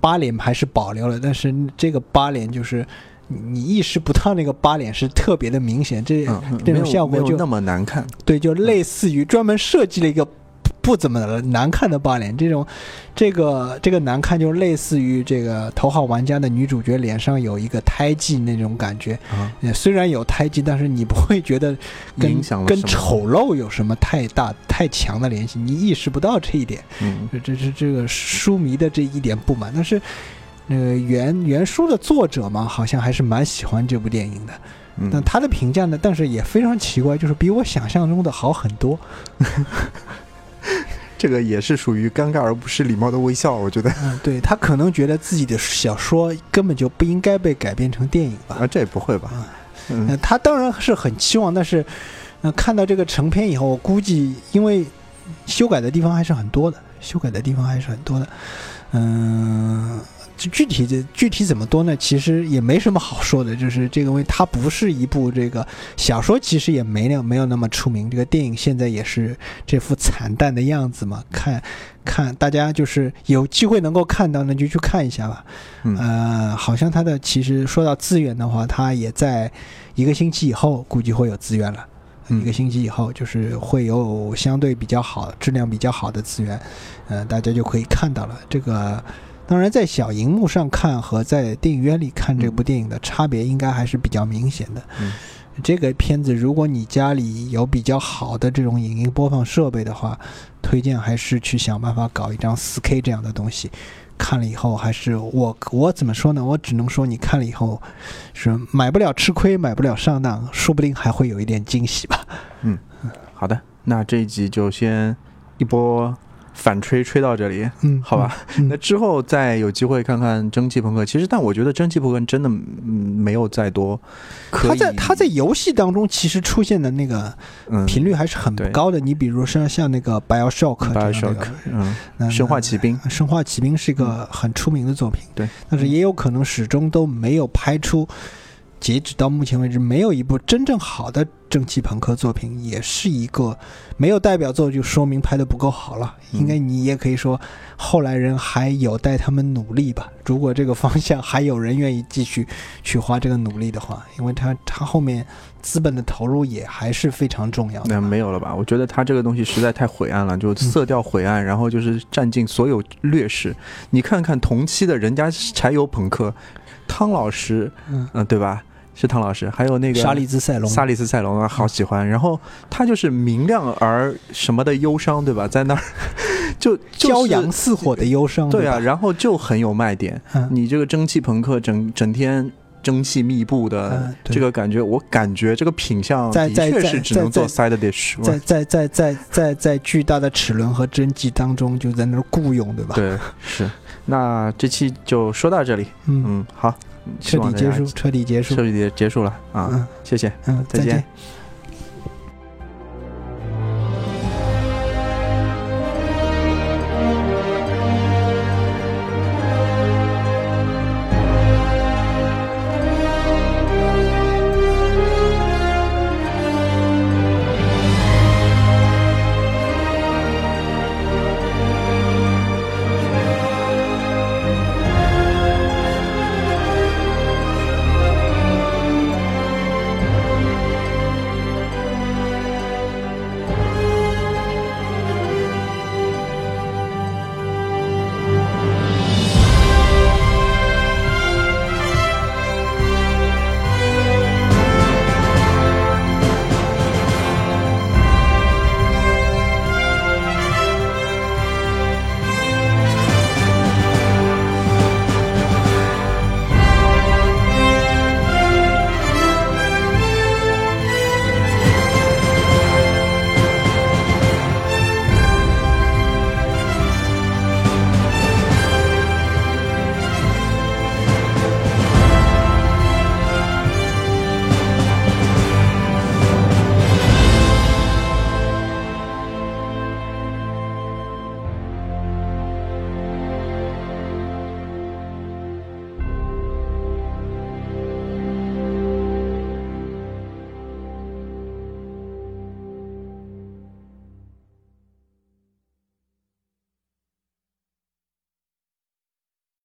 Speaker 2: 疤脸还是保留了，但是这个疤脸就是。你意识不到那个疤脸是特别的明显，这这种效果就
Speaker 1: 那么难看。
Speaker 2: 对，就类似于专门设计了一个不怎么难看的疤脸。这种这个这个难看，就类似于这个头号玩家的女主角脸上有一个胎记那种感觉。虽然有胎记，但是你不会觉得跟跟丑陋有什么太大太强的联系，你意识不到这一点。嗯，这是这个书迷的这一点不满，但是。那个原原书的作者嘛，好像还是蛮喜欢这部电影的。但他的评价呢，但是也非常奇怪，就是比我想象中的好很多。
Speaker 1: 这个也是属于尴尬而不失礼貌的微笑，我觉得。
Speaker 2: 嗯，对他可能觉得自己的小说根本就不应该被改编成电影吧？
Speaker 1: 啊，这也不会吧？
Speaker 2: 嗯，他当然是很期望，但是，看到这个成片以后，我估计因为修改的地方还是很多的。修改的地方还是很多的。嗯，具体的具体怎么多呢？其实也没什么好说的，就是这个问题，它不是一部这个小说，其实也没那没有那么出名。这个电影现在也是这副惨淡的样子嘛，看看大家就是有机会能够看到，那就去看一下吧。呃，好像它的其实说到资源的话，它也在一个星期以后估计会有资源了。一个星期以后，就是会有相对比较好、质量比较好的资源，嗯，大家就可以看到了。这个当然在小荧幕上看和在电影院里看这部电影的差别，应该还是比较明显的。嗯这个片子，如果你家里有比较好的这种影音播放设备的话，推荐还是去想办法搞一张 4K 这样的东西。看了以后，还是我我怎么说呢？我只能说，你看了以后是买不了吃亏，买不了上当，说不定还会有一点惊喜吧。
Speaker 1: 嗯，好的，那这一集就先一波。反吹吹到这里，
Speaker 2: 嗯，
Speaker 1: 好吧，那之后再有机会看看蒸汽朋克。其实，但我觉得蒸汽朋克真的没有再多。
Speaker 2: 他在他在游戏当中其实出现的那个频率还是很高的。你比如说像那个
Speaker 1: Bioshock，Bioshock，嗯，生化奇兵，
Speaker 2: 生化奇兵是一个很出名的作品，
Speaker 1: 对，
Speaker 2: 但是也有可能始终都没有拍出。截止到目前为止，没有一部真正好的蒸汽朋克作品，也是一个没有代表作，就说明拍的不够好了。应该你也可以说，后来人还有待他们努力吧。如果这个方向还有人愿意继续去花这个努力的话，因为他他后面资本的投入也还是非常重要的。
Speaker 1: 那没有了吧？我觉得他这个东西实在太晦暗了，就色调晦暗，然后就是占尽所有劣势。你看看同期的人家柴油朋克，汤老师，嗯，对吧？是唐老师，还有那个
Speaker 2: 沙利兹塞隆，
Speaker 1: 沙利兹塞隆啊，好喜欢。然后他就是明亮而什么的忧伤，对吧？在那儿 就
Speaker 2: 骄阳似火的忧伤，
Speaker 1: 对啊。然后就很有卖点。你这个蒸汽朋克，整整天蒸汽密布的这个感觉，我感觉这个品相的确是只能做 side dish。
Speaker 2: 在在在在在在巨大的齿轮和蒸汽当中，就在那儿雇佣，对吧？
Speaker 1: 对，是。那这期就说到这里。嗯，好。
Speaker 2: 彻底结束，彻底结束，
Speaker 1: 彻底结束了啊！谢谢，
Speaker 2: 嗯，
Speaker 1: 再见。